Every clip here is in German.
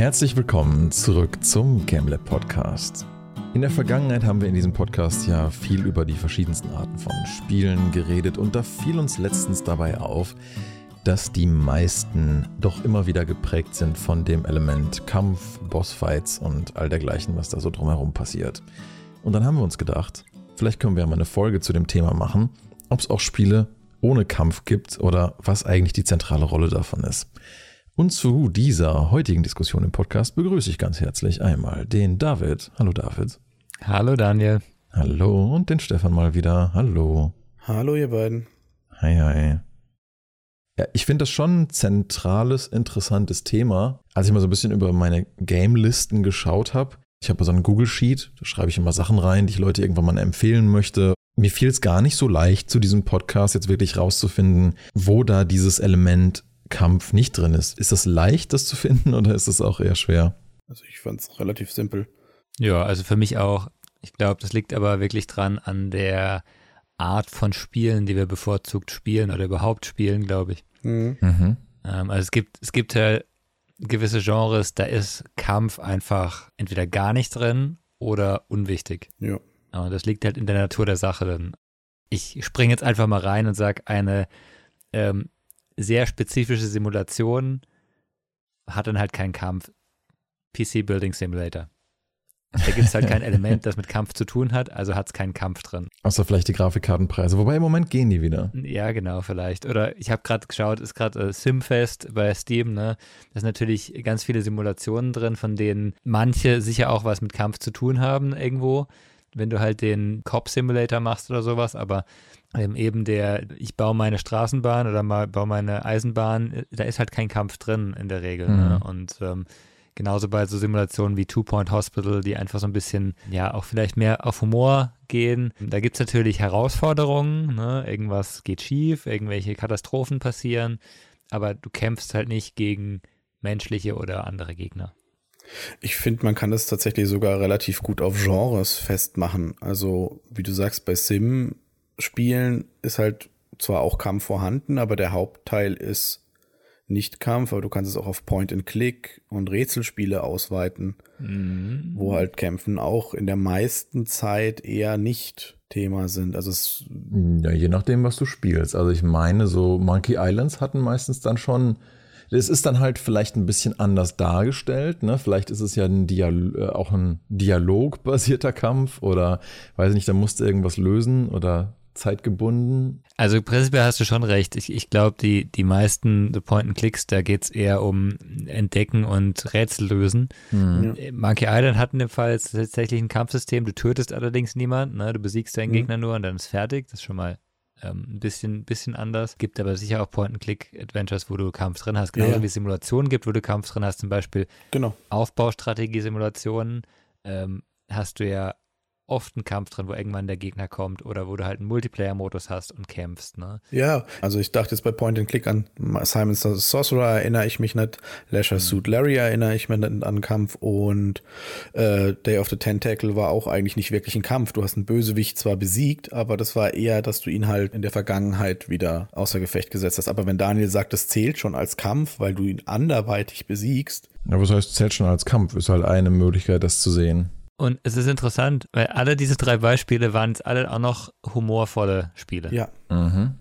Herzlich willkommen zurück zum GameLab Podcast. In der Vergangenheit haben wir in diesem Podcast ja viel über die verschiedensten Arten von Spielen geredet und da fiel uns letztens dabei auf, dass die meisten doch immer wieder geprägt sind von dem Element Kampf, Bossfights und all dergleichen, was da so drumherum passiert. Und dann haben wir uns gedacht, vielleicht können wir mal eine Folge zu dem Thema machen, ob es auch Spiele ohne Kampf gibt oder was eigentlich die zentrale Rolle davon ist. Und zu dieser heutigen Diskussion im Podcast begrüße ich ganz herzlich einmal den David. Hallo David. Hallo Daniel. Hallo und den Stefan mal wieder. Hallo. Hallo ihr beiden. Hi, hi. Ja, ich finde das schon ein zentrales, interessantes Thema. Als ich mal so ein bisschen über meine Game-Listen geschaut habe, ich habe so einen Google-Sheet, da schreibe ich immer Sachen rein, die ich Leute irgendwann mal empfehlen möchte. Mir fiel es gar nicht so leicht, zu diesem Podcast jetzt wirklich rauszufinden, wo da dieses Element Kampf nicht drin ist. Ist das leicht, das zu finden oder ist es auch eher schwer? Also ich fand es relativ simpel. Ja, also für mich auch. Ich glaube, das liegt aber wirklich dran an der Art von Spielen, die wir bevorzugt spielen oder überhaupt spielen, glaube ich. Mhm. Mhm. Ähm, also es gibt, es gibt ja gewisse Genres, da ist Kampf einfach entweder gar nicht drin oder unwichtig. Ja. Und das liegt halt in der Natur der Sache dann. Ich springe jetzt einfach mal rein und sage, eine ähm, sehr spezifische Simulation hat dann halt keinen Kampf. PC Building Simulator. Da gibt es halt kein Element, das mit Kampf zu tun hat, also hat es keinen Kampf drin. Außer vielleicht die Grafikkartenpreise. Wobei im Moment gehen die wieder. Ja, genau, vielleicht. Oder ich habe gerade geschaut, ist gerade äh, Simfest bei Steam, ne? Da sind natürlich ganz viele Simulationen drin, von denen manche sicher auch was mit Kampf zu tun haben irgendwo. Wenn du halt den Cop Simulator machst oder sowas, aber ähm, eben der, ich baue meine Straßenbahn oder mal baue meine Eisenbahn, äh, da ist halt kein Kampf drin in der Regel. Ne? Mhm. Ne? Und ähm, genauso bei so Simulationen wie Two Point Hospital, die einfach so ein bisschen, ja, auch vielleicht mehr auf Humor gehen. Da gibt es natürlich Herausforderungen, ne? irgendwas geht schief, irgendwelche Katastrophen passieren, aber du kämpfst halt nicht gegen menschliche oder andere Gegner. Ich finde, man kann das tatsächlich sogar relativ gut auf Genres festmachen. Also, wie du sagst, bei Sim Spielen ist halt zwar auch Kampf vorhanden, aber der Hauptteil ist nicht Kampf, aber du kannst es auch auf Point-and-Click und Rätselspiele ausweiten, mhm. wo halt Kämpfen auch in der meisten Zeit eher nicht Thema sind. Also es ja, je nachdem, was du spielst. Also ich meine, so Monkey Islands hatten meistens dann schon es ist dann halt vielleicht ein bisschen anders dargestellt. Ne? Vielleicht ist es ja ein Dial äh, auch ein dialogbasierter Kampf oder weiß ich nicht, da musst du irgendwas lösen oder zeitgebunden. Also prinzipiell hast du schon recht. Ich, ich glaube, die, die meisten The Point-and-Clicks, da geht es eher um Entdecken und Rätsel lösen. Hm. Ja. Monkey Island hat in dem Fall tatsächlich ein Kampfsystem. Du tötest allerdings niemanden. Ne? Du besiegst deinen hm. Gegner nur und dann ist fertig. Das ist schon mal ähm, ein bisschen, bisschen anders. Gibt aber sicher auch Point-and-Click-Adventures, wo du Kampf drin hast. Genauso ja. wie es Simulationen gibt, wo du Kampf drin hast. Zum Beispiel genau. Aufbaustrategie-Simulationen. Ähm, hast du ja oft ein Kampf drin, wo irgendwann der Gegner kommt oder wo du halt einen Multiplayer-Modus hast und kämpfst, ne? Ja, also ich dachte jetzt bei Point and Click an Simon Sorcerer erinnere ich mich nicht, Leisure mhm. Suit Larry erinnere ich mich nicht an Kampf und äh, Day of the Tentacle war auch eigentlich nicht wirklich ein Kampf. Du hast einen Bösewicht zwar besiegt, aber das war eher, dass du ihn halt in der Vergangenheit wieder außer Gefecht gesetzt hast. Aber wenn Daniel sagt, das zählt schon als Kampf, weil du ihn anderweitig besiegst. Ja, was heißt zählt schon als Kampf? Ist halt eine Möglichkeit, das zu sehen. Und es ist interessant, weil alle diese drei Beispiele waren jetzt alle auch noch humorvolle Spiele. Ja. Mhm.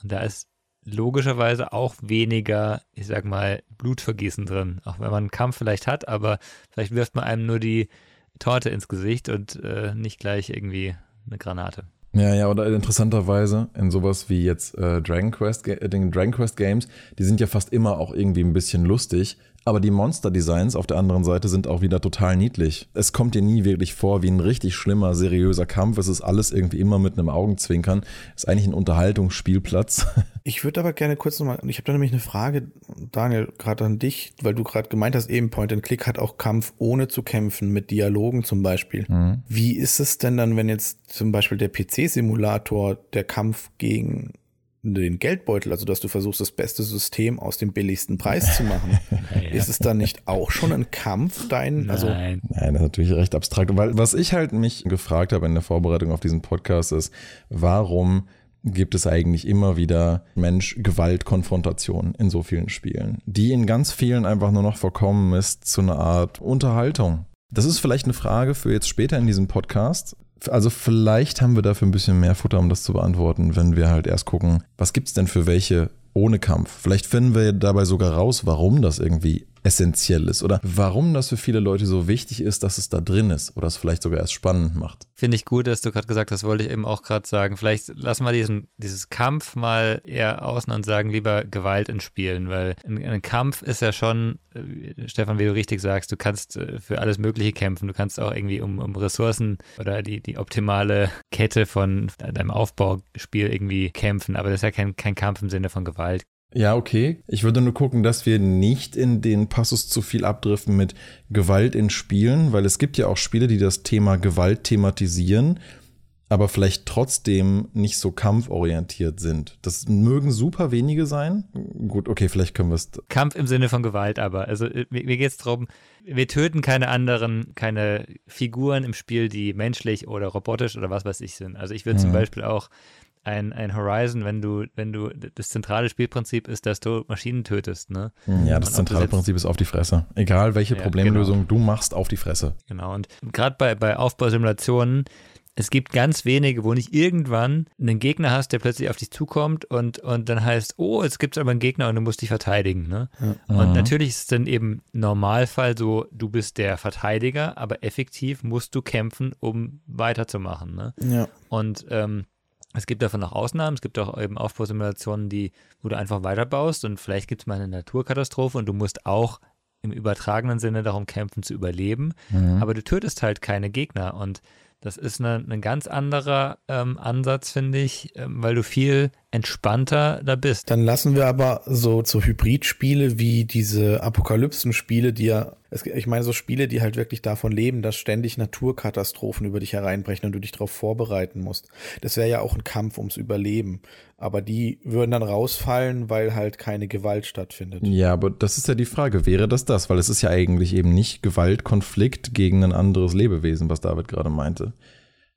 Und da ist logischerweise auch weniger, ich sag mal, Blutvergießen drin. Auch wenn man einen Kampf vielleicht hat, aber vielleicht wirft man einem nur die Torte ins Gesicht und äh, nicht gleich irgendwie eine Granate. Ja, ja, oder interessanterweise in sowas wie jetzt äh, Dragon Quest, äh, den Dragon Quest Games, die sind ja fast immer auch irgendwie ein bisschen lustig, aber die Monster-Designs auf der anderen Seite sind auch wieder total niedlich. Es kommt dir nie wirklich vor wie ein richtig schlimmer, seriöser Kampf. Es ist alles irgendwie immer mit einem Augenzwinkern. Ist eigentlich ein Unterhaltungsspielplatz. Ich würde aber gerne kurz nochmal, ich habe da nämlich eine Frage, Daniel, gerade an dich, weil du gerade gemeint hast, eben Point and Click hat auch Kampf ohne zu kämpfen, mit Dialogen zum Beispiel. Mhm. Wie ist es denn dann, wenn jetzt zum Beispiel der PC-Simulator der Kampf gegen den Geldbeutel, also dass du versuchst, das beste System aus dem billigsten Preis zu machen. naja. Ist es dann nicht auch schon ein Kampf, dein, also? Nein. Nein, das ist natürlich recht abstrakt. Weil was ich halt mich gefragt habe in der Vorbereitung auf diesen Podcast ist, warum gibt es eigentlich immer wieder Mensch-Gewalt-Konfrontation in so vielen Spielen, die in ganz vielen einfach nur noch verkommen ist zu einer Art Unterhaltung. Das ist vielleicht eine Frage für jetzt später in diesem Podcast. Also vielleicht haben wir dafür ein bisschen mehr Futter, um das zu beantworten, wenn wir halt erst gucken, was gibt es denn für welche ohne Kampf. Vielleicht finden wir dabei sogar raus, warum das irgendwie essentiell ist oder warum das für viele Leute so wichtig ist, dass es da drin ist oder es vielleicht sogar erst spannend macht. Finde ich gut, dass du gerade gesagt hast, wollte ich eben auch gerade sagen. Vielleicht lassen wir diesen, dieses Kampf mal eher außen und sagen lieber Gewalt in Spielen, weil ein, ein Kampf ist ja schon, äh, Stefan, wie du richtig sagst, du kannst äh, für alles Mögliche kämpfen. Du kannst auch irgendwie um, um Ressourcen oder die, die optimale Kette von deinem Aufbauspiel irgendwie kämpfen, aber das ist ja kein, kein Kampf im Sinne von Gewalt. Ja, okay. Ich würde nur gucken, dass wir nicht in den Passus zu viel abdriften mit Gewalt in Spielen, weil es gibt ja auch Spiele, die das Thema Gewalt thematisieren, aber vielleicht trotzdem nicht so kampforientiert sind. Das mögen super wenige sein. Gut, okay, vielleicht können wir es. Kampf im Sinne von Gewalt, aber. Also äh, mir, mir geht es darum, wir töten keine anderen, keine Figuren im Spiel, die menschlich oder robotisch oder was weiß ich sind. Also ich würde mhm. zum Beispiel auch ein, ein Horizon, wenn du, wenn du, das zentrale Spielprinzip ist, dass du Maschinen tötest, ne? Mhm. Ja, das und zentrale Prinzip ist auf die Fresse. Egal welche ja, Problemlösung genau. du machst, auf die Fresse. Genau, und gerade bei, bei Aufbausimulationen, es gibt ganz wenige, wo nicht irgendwann einen Gegner hast, der plötzlich auf dich zukommt und, und dann heißt, oh, jetzt gibt es aber einen Gegner und du musst dich verteidigen. Ne? Ja. Und mhm. natürlich ist es dann eben Normalfall so, du bist der Verteidiger, aber effektiv musst du kämpfen, um weiterzumachen. Ne? Ja. Und ähm, es gibt davon auch Ausnahmen. Es gibt auch eben Aufbausimulationen, die, wo du einfach weiterbaust und vielleicht gibt es mal eine Naturkatastrophe und du musst auch im übertragenen Sinne darum kämpfen zu überleben. Mhm. Aber du tötest halt keine Gegner und das ist ein ganz anderer ähm, Ansatz, finde ich, ähm, weil du viel entspannter da bist. Dann lassen wir aber so, so Hybridspiele wie diese Apokalypsen-Spiele, die ja, ich meine so Spiele, die halt wirklich davon leben, dass ständig Naturkatastrophen über dich hereinbrechen und du dich darauf vorbereiten musst. Das wäre ja auch ein Kampf ums Überleben. Aber die würden dann rausfallen, weil halt keine Gewalt stattfindet. Ja, aber das ist ja die Frage, wäre das das? Weil es ist ja eigentlich eben nicht Gewaltkonflikt gegen ein anderes Lebewesen, was David gerade meinte.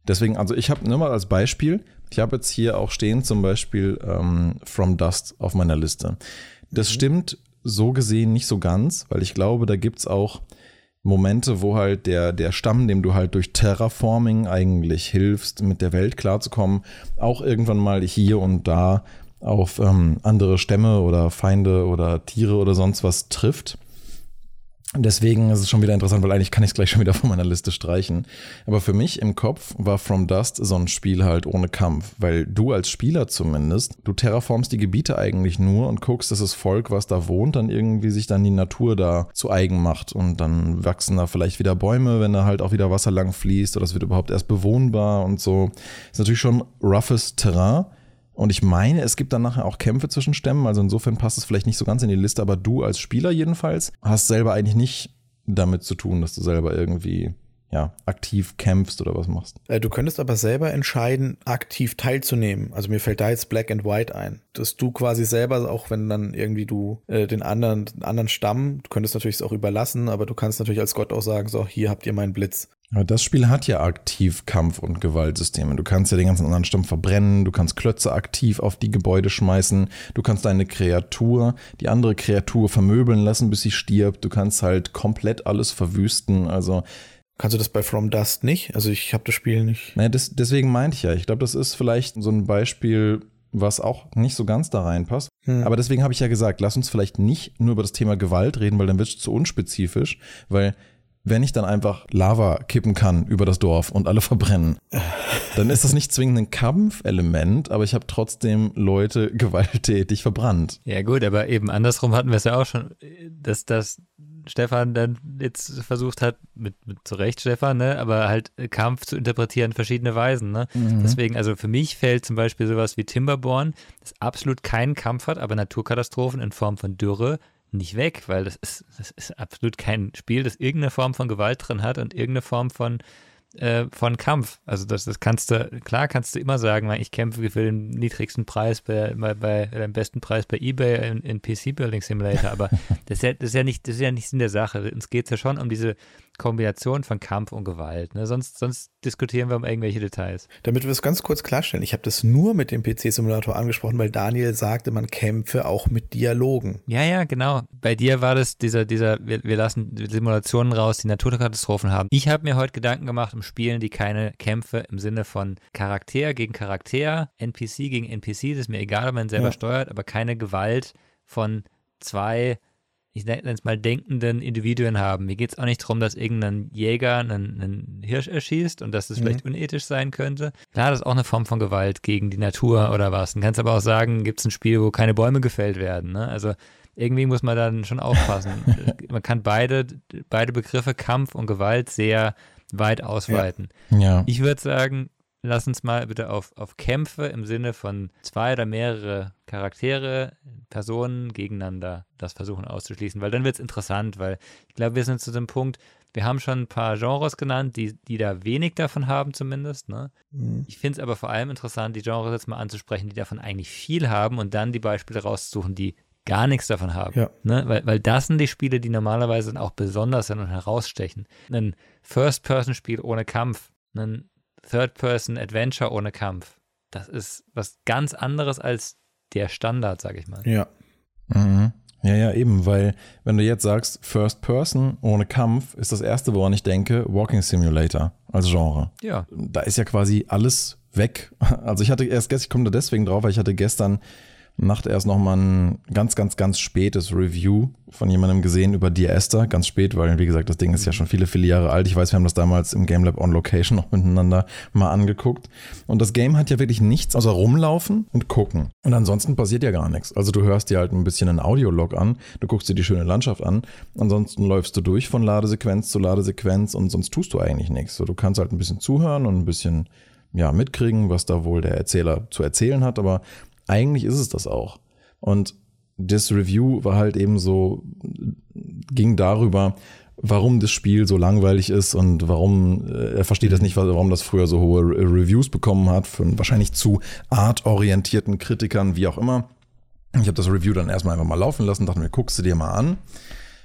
Deswegen, also ich habe nur mal als Beispiel, ich habe jetzt hier auch stehen zum Beispiel ähm, From Dust auf meiner Liste. Das mhm. stimmt so gesehen nicht so ganz, weil ich glaube, da gibt es auch Momente, wo halt der, der Stamm, dem du halt durch Terraforming eigentlich hilfst, mit der Welt klarzukommen, auch irgendwann mal hier und da auf ähm, andere Stämme oder Feinde oder Tiere oder sonst was trifft. Deswegen ist es schon wieder interessant, weil eigentlich kann ich es gleich schon wieder von meiner Liste streichen. Aber für mich im Kopf war From Dust so ein Spiel halt ohne Kampf, weil du als Spieler zumindest, du terraformst die Gebiete eigentlich nur und guckst, dass das Volk, was da wohnt, dann irgendwie sich dann die Natur da zu eigen macht und dann wachsen da vielleicht wieder Bäume, wenn da halt auch wieder Wasser lang fließt oder es wird überhaupt erst bewohnbar und so. Ist natürlich schon roughes Terrain. Und ich meine, es gibt dann nachher auch Kämpfe zwischen Stämmen, also insofern passt es vielleicht nicht so ganz in die Liste, aber du als Spieler jedenfalls hast selber eigentlich nicht damit zu tun, dass du selber irgendwie ja, aktiv kämpfst oder was machst. Äh, du könntest aber selber entscheiden, aktiv teilzunehmen. Also mir fällt da jetzt Black and White ein. Dass du quasi selber, auch wenn dann irgendwie du äh, den anderen, den anderen Stamm, du könntest natürlich es auch überlassen, aber du kannst natürlich als Gott auch sagen, so, hier habt ihr meinen Blitz. Aber das Spiel hat ja aktiv Kampf- und Gewaltsysteme. Du kannst ja den ganzen anderen Stamm verbrennen, du kannst Klötze aktiv auf die Gebäude schmeißen, du kannst deine Kreatur, die andere Kreatur vermöbeln lassen, bis sie stirbt, du kannst halt komplett alles verwüsten. Also Kannst du das bei From Dust nicht? Also ich habe das Spiel nicht. Naja, das, deswegen meinte ich ja. Ich glaube, das ist vielleicht so ein Beispiel, was auch nicht so ganz da reinpasst. Hm. Aber deswegen habe ich ja gesagt, lass uns vielleicht nicht nur über das Thema Gewalt reden, weil dann wird es zu unspezifisch, weil wenn ich dann einfach Lava kippen kann über das Dorf und alle verbrennen, dann ist das nicht zwingend ein Kampfelement, aber ich habe trotzdem Leute gewalttätig verbrannt. Ja gut, aber eben andersrum hatten wir es ja auch schon, dass das Stefan dann jetzt versucht hat, mit, mit zu Recht Stefan, ne, aber halt Kampf zu interpretieren verschiedene Weisen, ne. Mhm. Deswegen, also für mich fällt zum Beispiel sowas wie Timberborn, das absolut keinen Kampf hat, aber Naturkatastrophen in Form von Dürre nicht weg, weil das ist, das ist absolut kein Spiel, das irgendeine Form von Gewalt drin hat und irgendeine Form von äh, von Kampf. Also das, das kannst du, klar kannst du immer sagen, ich kämpfe für den niedrigsten Preis bei, bei, bei den besten Preis bei Ebay in, in PC Building Simulator, aber das ist ja, das ist ja nicht, das ist ja nicht in der Sache. Uns geht es ja schon um diese Kombination von Kampf und Gewalt. Ne? Sonst, sonst diskutieren wir um irgendwelche Details. Damit wir es ganz kurz klarstellen, ich habe das nur mit dem PC-Simulator angesprochen, weil Daniel sagte, man kämpfe auch mit Dialogen. Ja, ja, genau. Bei dir war das dieser, dieser, wir, wir lassen Simulationen raus, die Naturkatastrophen haben. Ich habe mir heute Gedanken gemacht um Spielen, die keine Kämpfe im Sinne von Charakter gegen Charakter, NPC gegen NPC, das ist mir egal, ob man selber ja. steuert, aber keine Gewalt von zwei ich nenne es mal, denkenden Individuen haben. Mir geht es auch nicht darum, dass irgendein Jäger einen, einen Hirsch erschießt und dass das mhm. vielleicht unethisch sein könnte. Klar, das ist auch eine Form von Gewalt gegen die Natur oder was. Du kannst aber auch sagen, gibt es ein Spiel, wo keine Bäume gefällt werden. Ne? Also irgendwie muss man dann schon aufpassen. man kann beide, beide Begriffe Kampf und Gewalt sehr weit ausweiten. Ja. ja. Ich würde sagen, lass uns mal bitte auf, auf Kämpfe im Sinne von zwei oder mehrere Charaktere, Personen gegeneinander das versuchen auszuschließen, weil dann wird es interessant, weil ich glaube, wir sind zu dem Punkt, wir haben schon ein paar Genres genannt, die, die da wenig davon haben zumindest. Ne? Mhm. Ich finde es aber vor allem interessant, die Genres jetzt mal anzusprechen, die davon eigentlich viel haben und dann die Beispiele rauszusuchen, die gar nichts davon haben. Ja. Ne? Weil, weil das sind die Spiele, die normalerweise dann auch besonders sind und herausstechen. Ein First-Person-Spiel ohne Kampf, ein Third-Person-Adventure ohne Kampf. Das ist was ganz anderes als der Standard, sag ich mal. Ja. Mhm. Ja, ja, eben, weil wenn du jetzt sagst First Person ohne Kampf, ist das erste, woran ich denke, Walking Simulator als Genre. Ja. Da ist ja quasi alles weg. Also ich hatte erst, ich komme da deswegen drauf, weil ich hatte gestern Nacht erst nochmal ein ganz, ganz, ganz spätes Review von jemandem gesehen über Dear Esther. Ganz spät, weil, wie gesagt, das Ding ist ja schon viele, viele Jahre alt. Ich weiß, wir haben das damals im Game Lab on Location noch miteinander mal angeguckt. Und das Game hat ja wirklich nichts außer rumlaufen und gucken. Und ansonsten passiert ja gar nichts. Also du hörst dir halt ein bisschen einen Audiolog an, du guckst dir die schöne Landschaft an. Ansonsten läufst du durch von Ladesequenz zu Ladesequenz und sonst tust du eigentlich nichts. So, du kannst halt ein bisschen zuhören und ein bisschen ja, mitkriegen, was da wohl der Erzähler zu erzählen hat, aber eigentlich ist es das auch. Und das Review war halt eben so, ging darüber, warum das Spiel so langweilig ist und warum, äh, er versteht das nicht, warum das früher so hohe Reviews bekommen hat, von wahrscheinlich zu artorientierten Kritikern, wie auch immer. Ich habe das Review dann erstmal einfach mal laufen lassen, dachte mir, guckst du dir mal an.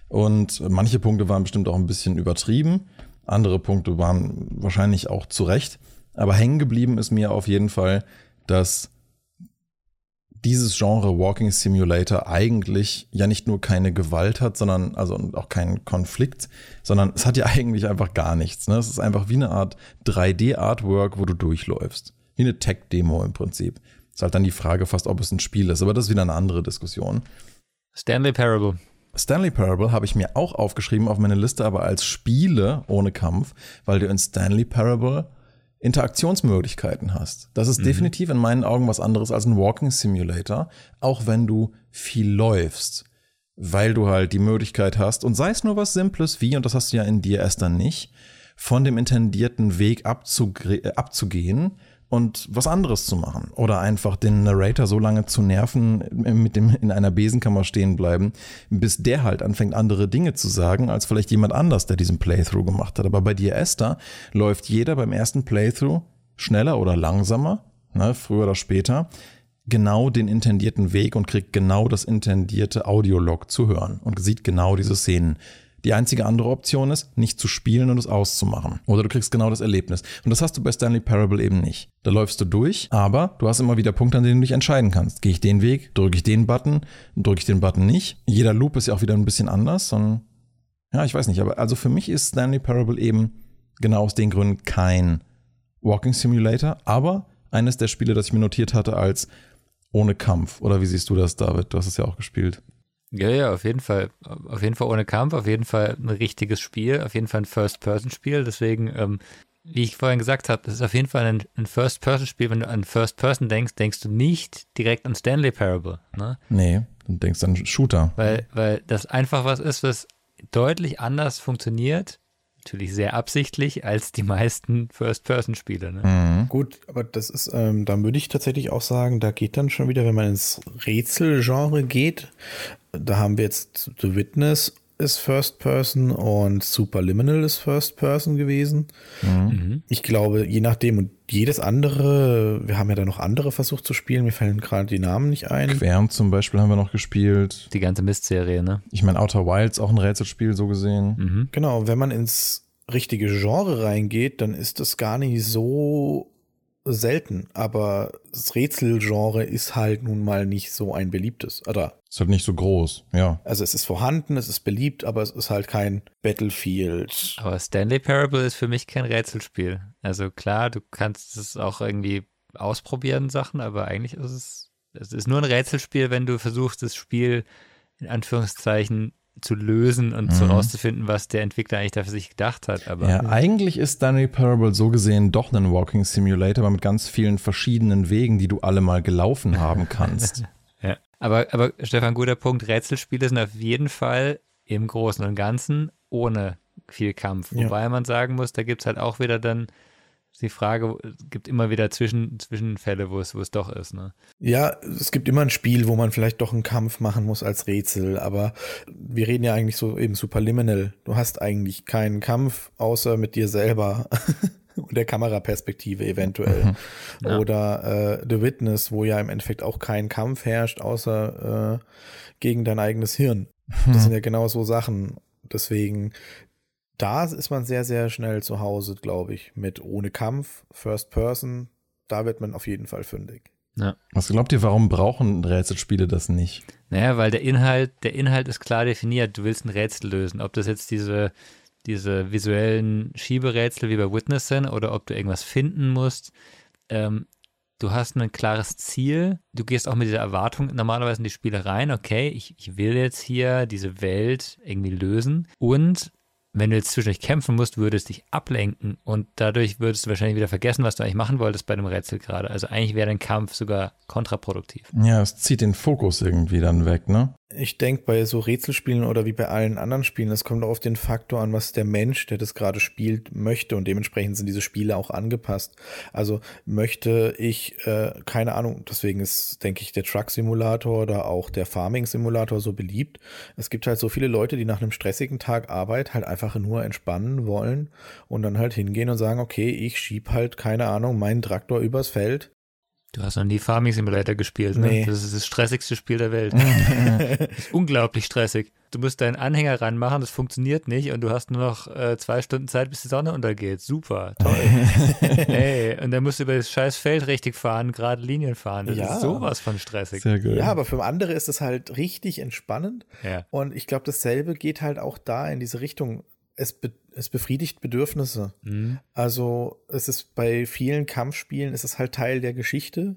Und manche Punkte waren bestimmt auch ein bisschen übertrieben, andere Punkte waren wahrscheinlich auch zu Recht. Aber hängen geblieben ist mir auf jeden Fall, dass dieses Genre Walking Simulator eigentlich ja nicht nur keine Gewalt hat, sondern also auch keinen Konflikt, sondern es hat ja eigentlich einfach gar nichts. Ne? Es ist einfach wie eine Art 3D-Artwork, wo du durchläufst. Wie eine Tech-Demo im Prinzip. Ist halt dann die Frage fast, ob es ein Spiel ist, aber das ist wieder eine andere Diskussion. Stanley Parable. Stanley Parable habe ich mir auch aufgeschrieben auf meine Liste, aber als Spiele ohne Kampf, weil du in Stanley Parable Interaktionsmöglichkeiten hast. Das ist mhm. definitiv in meinen Augen was anderes als ein Walking Simulator, auch wenn du viel läufst, weil du halt die Möglichkeit hast, und sei es nur was Simples wie, und das hast du ja in dir erst dann nicht, von dem intendierten Weg abzugehen und was anderes zu machen. Oder einfach den Narrator so lange zu nerven, mit dem in einer Besenkammer stehen bleiben, bis der halt anfängt, andere Dinge zu sagen, als vielleicht jemand anders, der diesen Playthrough gemacht hat. Aber bei dir, Esther, läuft jeder beim ersten Playthrough schneller oder langsamer, ne, früher oder später, genau den intendierten Weg und kriegt genau das intendierte Audiolog zu hören und sieht genau diese Szenen. Die einzige andere Option ist, nicht zu spielen und es auszumachen. Oder du kriegst genau das Erlebnis. Und das hast du bei Stanley Parable eben nicht. Da läufst du durch, aber du hast immer wieder Punkte, an denen du dich entscheiden kannst. Gehe ich den Weg, drücke ich den Button, drücke ich den Button nicht. Jeder Loop ist ja auch wieder ein bisschen anders. Und ja, ich weiß nicht, aber also für mich ist Stanley Parable eben genau aus den Gründen kein Walking Simulator, aber eines der Spiele, das ich mir notiert hatte als ohne Kampf. Oder wie siehst du das, David? Du hast es ja auch gespielt. Ja, ja, auf jeden Fall. Auf jeden Fall ohne Kampf, auf jeden Fall ein richtiges Spiel, auf jeden Fall ein First-Person-Spiel. Deswegen, ähm, wie ich vorhin gesagt habe, das ist auf jeden Fall ein, ein First-Person-Spiel. Wenn du an First-Person denkst, denkst du nicht direkt an Stanley Parable. Ne? Nee, du denkst an Shooter. Weil, weil das einfach was ist, was deutlich anders funktioniert natürlich sehr absichtlich als die meisten First-Person-Spiele. Ne? Mhm. Gut, aber das ist, ähm, da würde ich tatsächlich auch sagen, da geht dann schon wieder, wenn man ins Rätselgenre geht, da haben wir jetzt The Witness, ist First Person und Superliminal ist First Person gewesen. Mhm. Ich glaube, je nachdem und jedes andere, wir haben ja da noch andere versucht zu spielen, mir fallen gerade die Namen nicht ein. Quern zum Beispiel haben wir noch gespielt. Die ganze Mist-Serie, ne? Ich meine, Outer Wilds auch ein Rätselspiel so gesehen. Mhm. Genau, wenn man ins richtige Genre reingeht, dann ist das gar nicht so selten, aber das Rätselgenre ist halt nun mal nicht so ein beliebtes, oder? Ist halt nicht so groß, ja. Also es ist vorhanden, es ist beliebt, aber es ist halt kein Battlefield. Aber Stanley Parable ist für mich kein Rätselspiel. Also klar, du kannst es auch irgendwie ausprobieren, Sachen, aber eigentlich ist es, es ist nur ein Rätselspiel, wenn du versuchst, das Spiel in Anführungszeichen zu lösen und mhm. zu rauszufinden, was der Entwickler eigentlich dafür sich gedacht hat. Aber ja, eigentlich ist Stanley Parable so gesehen doch ein Walking Simulator, aber mit ganz vielen verschiedenen Wegen, die du alle mal gelaufen haben kannst. aber, aber Stefan, guter Punkt. Rätselspiele sind auf jeden Fall im Großen und Ganzen ohne viel Kampf. Ja. Wobei man sagen muss, da gibt es halt auch wieder dann die Frage, es gibt immer wieder Zwischen, Zwischenfälle, wo es, wo es doch ist. Ne? Ja, es gibt immer ein Spiel, wo man vielleicht doch einen Kampf machen muss als Rätsel, aber wir reden ja eigentlich so eben superliminal. Du hast eigentlich keinen Kampf, außer mit dir selber. und der Kameraperspektive eventuell. Mhm. Ja. Oder äh, The Witness, wo ja im Endeffekt auch kein Kampf herrscht, außer äh, gegen dein eigenes Hirn. Das mhm. sind ja genau so Sachen. Deswegen, da ist man sehr, sehr schnell zu Hause, glaube ich, mit ohne Kampf, First Person. Da wird man auf jeden Fall fündig. Ja. Was glaubt ihr, warum brauchen Rätselspiele das nicht? Naja, weil der Inhalt, der Inhalt ist klar definiert. Du willst ein Rätsel lösen. Ob das jetzt diese, diese visuellen Schieberätsel wie bei Witness sind oder ob du irgendwas finden musst. Ähm, du hast ein klares Ziel. Du gehst auch mit dieser Erwartung normalerweise in die Spiele rein. Okay, ich, ich will jetzt hier diese Welt irgendwie lösen. Und wenn du jetzt zwischendurch kämpfen musst, würdest dich ablenken und dadurch würdest du wahrscheinlich wieder vergessen, was du eigentlich machen wolltest bei dem Rätsel gerade. Also eigentlich wäre dein Kampf sogar kontraproduktiv. Ja, es zieht den Fokus irgendwie dann weg, ne? Ich denke, bei so Rätselspielen oder wie bei allen anderen Spielen, es kommt auch auf den Faktor an, was der Mensch, der das gerade spielt, möchte. Und dementsprechend sind diese Spiele auch angepasst. Also möchte ich, äh, keine Ahnung, deswegen ist, denke ich, der Truck-Simulator oder auch der Farming-Simulator so beliebt. Es gibt halt so viele Leute, die nach einem stressigen Tag Arbeit halt einfach nur entspannen wollen und dann halt hingehen und sagen, okay, ich schieb halt, keine Ahnung, meinen Traktor übers Feld Du hast noch nie Farming Simulator gespielt, ne? Nee. Das ist das stressigste Spiel der Welt. das ist unglaublich stressig. Du musst deinen Anhänger ranmachen, das funktioniert nicht und du hast nur noch äh, zwei Stunden Zeit, bis die Sonne untergeht. Super, toll. hey, und dann musst du über das scheiß Feld richtig fahren, gerade Linien fahren. Das ja. ist sowas von stressig. Sehr gut. Ja, aber für andere ist es halt richtig entspannend. Ja. Und ich glaube, dasselbe geht halt auch da in diese Richtung es, be es befriedigt Bedürfnisse. Mhm. Also es ist bei vielen Kampfspielen ist es halt Teil der Geschichte.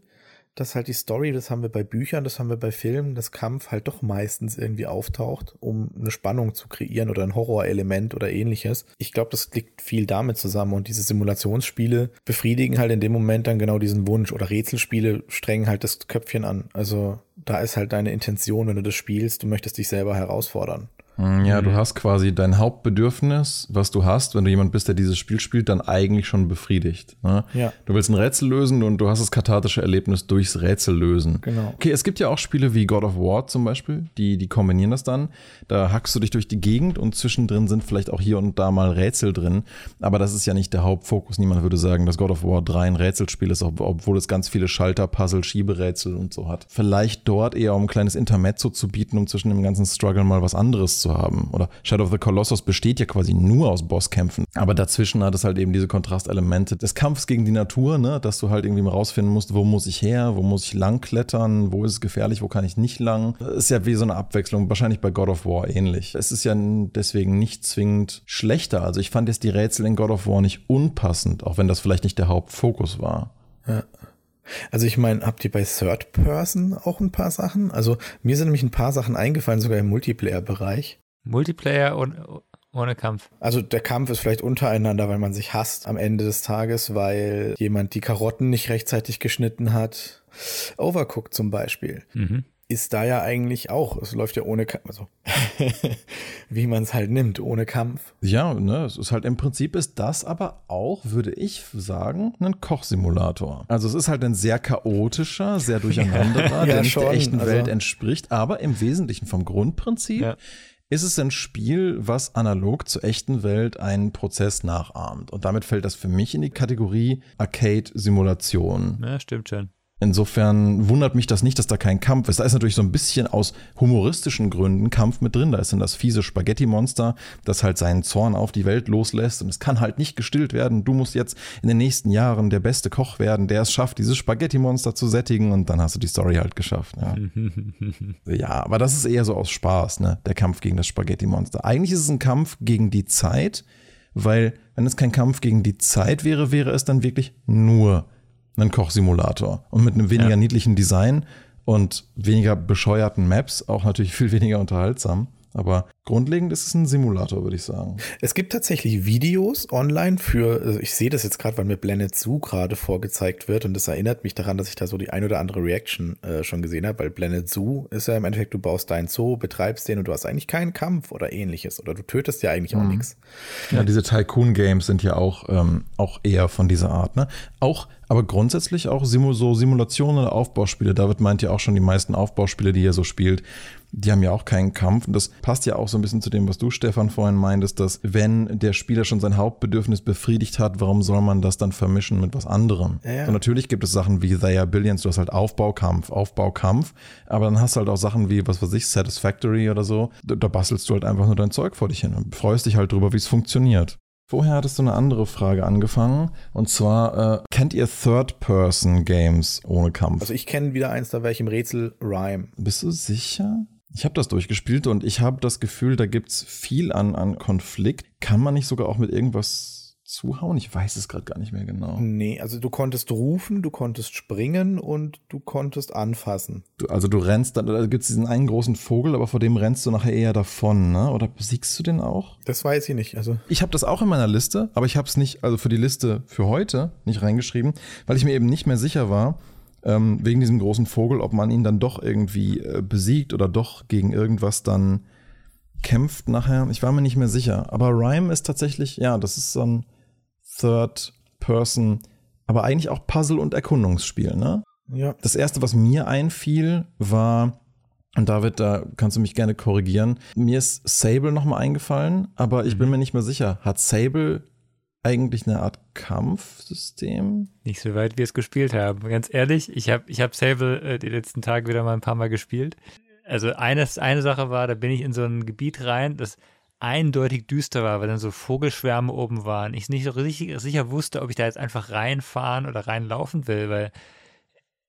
dass halt die Story, das haben wir bei Büchern, das haben wir bei Filmen, dass Kampf halt doch meistens irgendwie auftaucht, um eine Spannung zu kreieren oder ein Horrorelement oder ähnliches. Ich glaube, das liegt viel damit zusammen und diese Simulationsspiele befriedigen halt in dem Moment dann genau diesen Wunsch oder Rätselspiele strengen halt das Köpfchen an. Also da ist halt deine Intention, wenn du das spielst, du möchtest dich selber herausfordern. Hm, ja, du mhm. hast quasi dein Hauptbedürfnis, was du hast, wenn du jemand bist, der dieses Spiel spielt, dann eigentlich schon befriedigt. Ne? Ja. Du willst ein Rätsel lösen und du hast das kathartische Erlebnis durchs Rätsel lösen. Genau. Okay, es gibt ja auch Spiele wie God of War zum Beispiel, die, die kombinieren das dann. Da hackst du dich durch die Gegend und zwischendrin sind vielleicht auch hier und da mal Rätsel drin. Aber das ist ja nicht der Hauptfokus. Niemand würde sagen, dass God of War 3 ein Rätselspiel ist, obwohl es ganz viele Schalter, Puzzle, Schieberätsel und so hat. Vielleicht dort eher um ein kleines Intermezzo zu bieten, um zwischen dem ganzen Struggle mal was anderes zu zu haben. Oder Shadow of the Colossus besteht ja quasi nur aus Bosskämpfen. Aber dazwischen hat es halt eben diese Kontrastelemente des Kampfs gegen die Natur, ne? dass du halt irgendwie rausfinden musst, wo muss ich her, wo muss ich lang klettern, wo ist es gefährlich, wo kann ich nicht lang. Das ist ja wie so eine Abwechslung, wahrscheinlich bei God of War ähnlich. Es ist ja deswegen nicht zwingend schlechter. Also ich fand jetzt die Rätsel in God of War nicht unpassend, auch wenn das vielleicht nicht der Hauptfokus war. Ja. Also ich meine, habt ihr bei Third Person auch ein paar Sachen? Also mir sind nämlich ein paar Sachen eingefallen, sogar im Multiplayer-Bereich. Multiplayer und ohne Kampf. Also der Kampf ist vielleicht untereinander, weil man sich hasst am Ende des Tages, weil jemand die Karotten nicht rechtzeitig geschnitten hat. Overcooked zum Beispiel. Mhm ist da ja eigentlich auch. Es läuft ja ohne Kampf, also wie man es halt nimmt, ohne Kampf. Ja, ne, es ist halt im Prinzip ist das aber auch, würde ich sagen, ein Kochsimulator. Also es ist halt ein sehr chaotischer, sehr durcheinanderer, ja, der nicht schon. der echten also, Welt entspricht, aber im Wesentlichen vom Grundprinzip ja ist es ein Spiel, was analog zur echten Welt einen Prozess nachahmt. Und damit fällt das für mich in die Kategorie Arcade-Simulation. Ja, stimmt schon. Insofern wundert mich das nicht, dass da kein Kampf ist. Da ist natürlich so ein bisschen aus humoristischen Gründen Kampf mit drin. Da ist dann das fiese Spaghetti-Monster, das halt seinen Zorn auf die Welt loslässt und es kann halt nicht gestillt werden. Du musst jetzt in den nächsten Jahren der beste Koch werden, der es schafft, dieses Spaghetti-Monster zu sättigen und dann hast du die Story halt geschafft. Ja, ja aber das ist eher so aus Spaß, ne? Der Kampf gegen das Spaghetti-Monster. Eigentlich ist es ein Kampf gegen die Zeit, weil wenn es kein Kampf gegen die Zeit wäre, wäre es dann wirklich nur einen Kochsimulator und mit einem weniger ja. niedlichen Design und weniger bescheuerten Maps auch natürlich viel weniger unterhaltsam. Aber grundlegend ist es ein Simulator, würde ich sagen. Es gibt tatsächlich Videos online für, also ich sehe das jetzt gerade, weil mir Blended Zoo gerade vorgezeigt wird und das erinnert mich daran, dass ich da so die ein oder andere Reaction äh, schon gesehen habe, weil Blended Zoo ist ja im Endeffekt, du baust deinen Zoo, betreibst den und du hast eigentlich keinen Kampf oder ähnliches oder du tötest ja eigentlich mhm. auch nichts. Ja, diese Tycoon-Games sind ja auch, ähm, auch eher von dieser Art, ne? Auch aber grundsätzlich auch Simu so Simulationen oder Aufbauspiele. David meint ja auch schon, die meisten Aufbauspiele, die er so spielt, die haben ja auch keinen Kampf. Und das passt ja auch so ein bisschen zu dem, was du, Stefan, vorhin meintest, dass wenn der Spieler schon sein Hauptbedürfnis befriedigt hat, warum soll man das dann vermischen mit was anderem? Ja, ja. Und natürlich gibt es Sachen wie They Are Billions, du hast halt Aufbaukampf, Aufbaukampf, aber dann hast du halt auch Sachen wie, was weiß ich, Satisfactory oder so. Da bastelst du halt einfach nur dein Zeug vor dich hin und freust dich halt drüber, wie es funktioniert. Vorher hattest du eine andere Frage angefangen und zwar, äh, kennt ihr Third-Person-Games ohne Kampf? Also ich kenne wieder eins, da wäre ich im Rätsel Rhyme. Bist du sicher? Ich habe das durchgespielt und ich habe das Gefühl, da gibt es viel an, an Konflikt. Kann man nicht sogar auch mit irgendwas zuhauen? Ich weiß es gerade gar nicht mehr genau. Nee, also du konntest rufen, du konntest springen und du konntest anfassen. Du, also du rennst, dann, da gibt es diesen einen großen Vogel, aber vor dem rennst du nachher eher davon, ne? Oder besiegst du den auch? Das weiß ich nicht. Also ich habe das auch in meiner Liste, aber ich habe es nicht, also für die Liste für heute nicht reingeschrieben, weil ich mir eben nicht mehr sicher war, ähm, wegen diesem großen Vogel, ob man ihn dann doch irgendwie äh, besiegt oder doch gegen irgendwas dann kämpft nachher. Ich war mir nicht mehr sicher. Aber Rhyme ist tatsächlich, ja, das ist so ein Third Person, aber eigentlich auch Puzzle- und Erkundungsspiel, ne? Ja. Das erste, was mir einfiel, war, und David, da kannst du mich gerne korrigieren, mir ist Sable nochmal eingefallen, aber ich bin mhm. mir nicht mehr sicher. Hat Sable eigentlich eine Art Kampfsystem? Nicht so weit wir es gespielt haben. Ganz ehrlich, ich habe ich hab Sable äh, die letzten Tage wieder mal ein paar Mal gespielt. Also eines, eine Sache war, da bin ich in so ein Gebiet rein, das eindeutig düster war, weil dann so Vogelschwärme oben waren. Ich nicht so richtig sicher wusste, ob ich da jetzt einfach reinfahren oder reinlaufen will, weil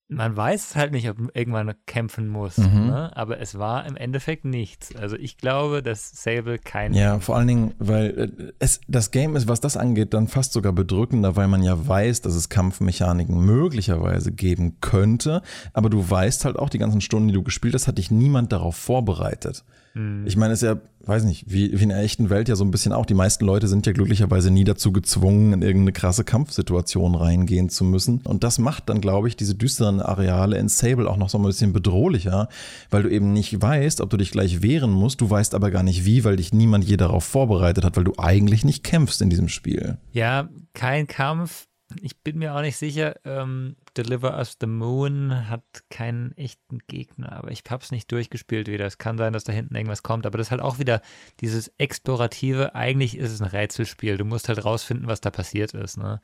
man weiß halt nicht, ob man irgendwann kämpfen muss. Mhm. Ne? Aber es war im Endeffekt nichts. Also ich glaube, dass Sable kein. Ja, vor allen Dingen, weil äh, es, das Game ist, was das angeht, dann fast sogar bedrückender, weil man ja weiß, dass es Kampfmechaniken möglicherweise geben könnte. Aber du weißt halt auch, die ganzen Stunden, die du gespielt hast, hat dich niemand darauf vorbereitet. Mhm. Ich meine, es ist ja, weiß nicht, wie, wie in der echten Welt ja so ein bisschen auch. Die meisten Leute sind ja glücklicherweise nie dazu gezwungen, in irgendeine krasse Kampfsituation reingehen zu müssen. Und das macht dann, glaube ich, diese düsteren Areale in Sable auch noch so ein bisschen bedrohlicher, weil du eben nicht weißt, ob du dich gleich wehren musst. Du weißt aber gar nicht wie, weil dich niemand je darauf vorbereitet hat, weil du eigentlich nicht kämpfst in diesem Spiel. Ja, kein Kampf. Ich bin mir auch nicht sicher. Ähm, Deliver Us the Moon hat keinen echten Gegner, aber ich habe es nicht durchgespielt wieder. Es kann sein, dass da hinten irgendwas kommt, aber das ist halt auch wieder dieses Explorative. Eigentlich ist es ein Rätselspiel. Du musst halt rausfinden, was da passiert ist. Ne?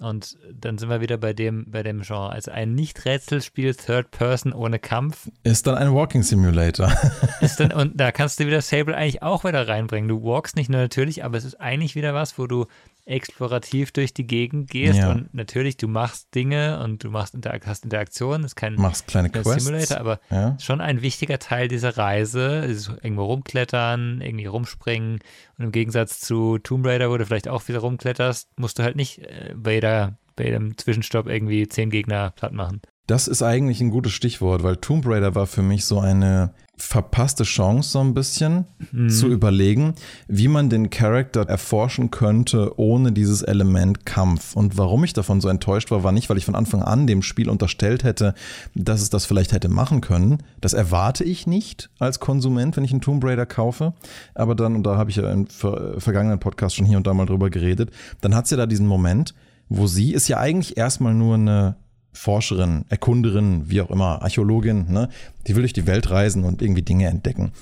Und dann sind wir wieder bei dem, bei dem Genre. Also ein Nicht-Rätselspiel, Third Person ohne Kampf. Ist dann ein Walking Simulator. ist dann, und da kannst du wieder Sable eigentlich auch wieder reinbringen. Du walkst nicht nur natürlich, aber es ist eigentlich wieder was, wo du explorativ durch die Gegend gehst ja. und natürlich du machst Dinge und du machst Interak hast Interaktionen, ist kein, machst kleine Quests. Simulator, aber ja. schon ein wichtiger Teil dieser Reise, ist irgendwo rumklettern, irgendwie rumspringen und im Gegensatz zu Tomb Raider, wo du vielleicht auch wieder rumkletterst, musst du halt nicht äh, bei, jeder, bei jedem Zwischenstopp irgendwie zehn Gegner platt machen. Das ist eigentlich ein gutes Stichwort, weil Tomb Raider war für mich so eine verpasste Chance, so ein bisschen mhm. zu überlegen, wie man den Charakter erforschen könnte, ohne dieses Element Kampf. Und warum ich davon so enttäuscht war, war nicht, weil ich von Anfang an dem Spiel unterstellt hätte, dass es das vielleicht hätte machen können. Das erwarte ich nicht als Konsument, wenn ich einen Tomb Raider kaufe. Aber dann, und da habe ich ja im vergangenen Podcast schon hier und da mal drüber geredet, dann hat es ja da diesen Moment, wo sie ist ja eigentlich erstmal nur eine Forscherin, Erkunderin, wie auch immer, Archäologin, ne? die will durch die Welt reisen und irgendwie Dinge entdecken.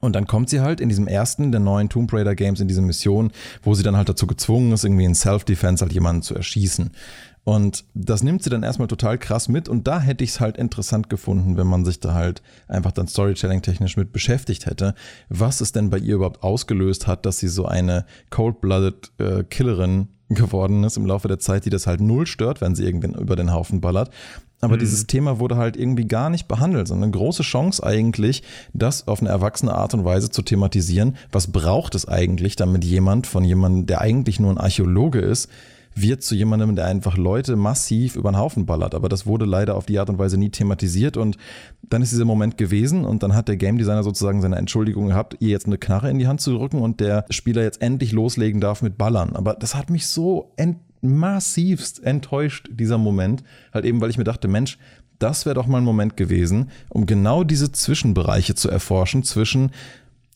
Und dann kommt sie halt in diesem ersten der neuen Tomb Raider Games in diese Mission, wo sie dann halt dazu gezwungen ist, irgendwie in Self-Defense halt jemanden zu erschießen. Und das nimmt sie dann erstmal total krass mit und da hätte ich es halt interessant gefunden, wenn man sich da halt einfach dann Storytelling-technisch mit beschäftigt hätte, was es denn bei ihr überhaupt ausgelöst hat, dass sie so eine Cold-Blooded äh, Killerin geworden ist im Laufe der Zeit, die das halt null stört, wenn sie irgendwen über den Haufen ballert. Aber mhm. dieses Thema wurde halt irgendwie gar nicht behandelt, sondern eine große Chance eigentlich, das auf eine erwachsene Art und Weise zu thematisieren. Was braucht es eigentlich, damit jemand von jemandem, der eigentlich nur ein Archäologe ist, wird zu jemandem, der einfach Leute massiv über den Haufen ballert. Aber das wurde leider auf die Art und Weise nie thematisiert und dann ist dieser Moment gewesen und dann hat der Game Designer sozusagen seine Entschuldigung gehabt, ihr jetzt eine Knarre in die Hand zu drücken und der Spieler jetzt endlich loslegen darf mit Ballern. Aber das hat mich so ent massivst enttäuscht, dieser Moment. Halt eben, weil ich mir dachte, Mensch, das wäre doch mal ein Moment gewesen, um genau diese Zwischenbereiche zu erforschen zwischen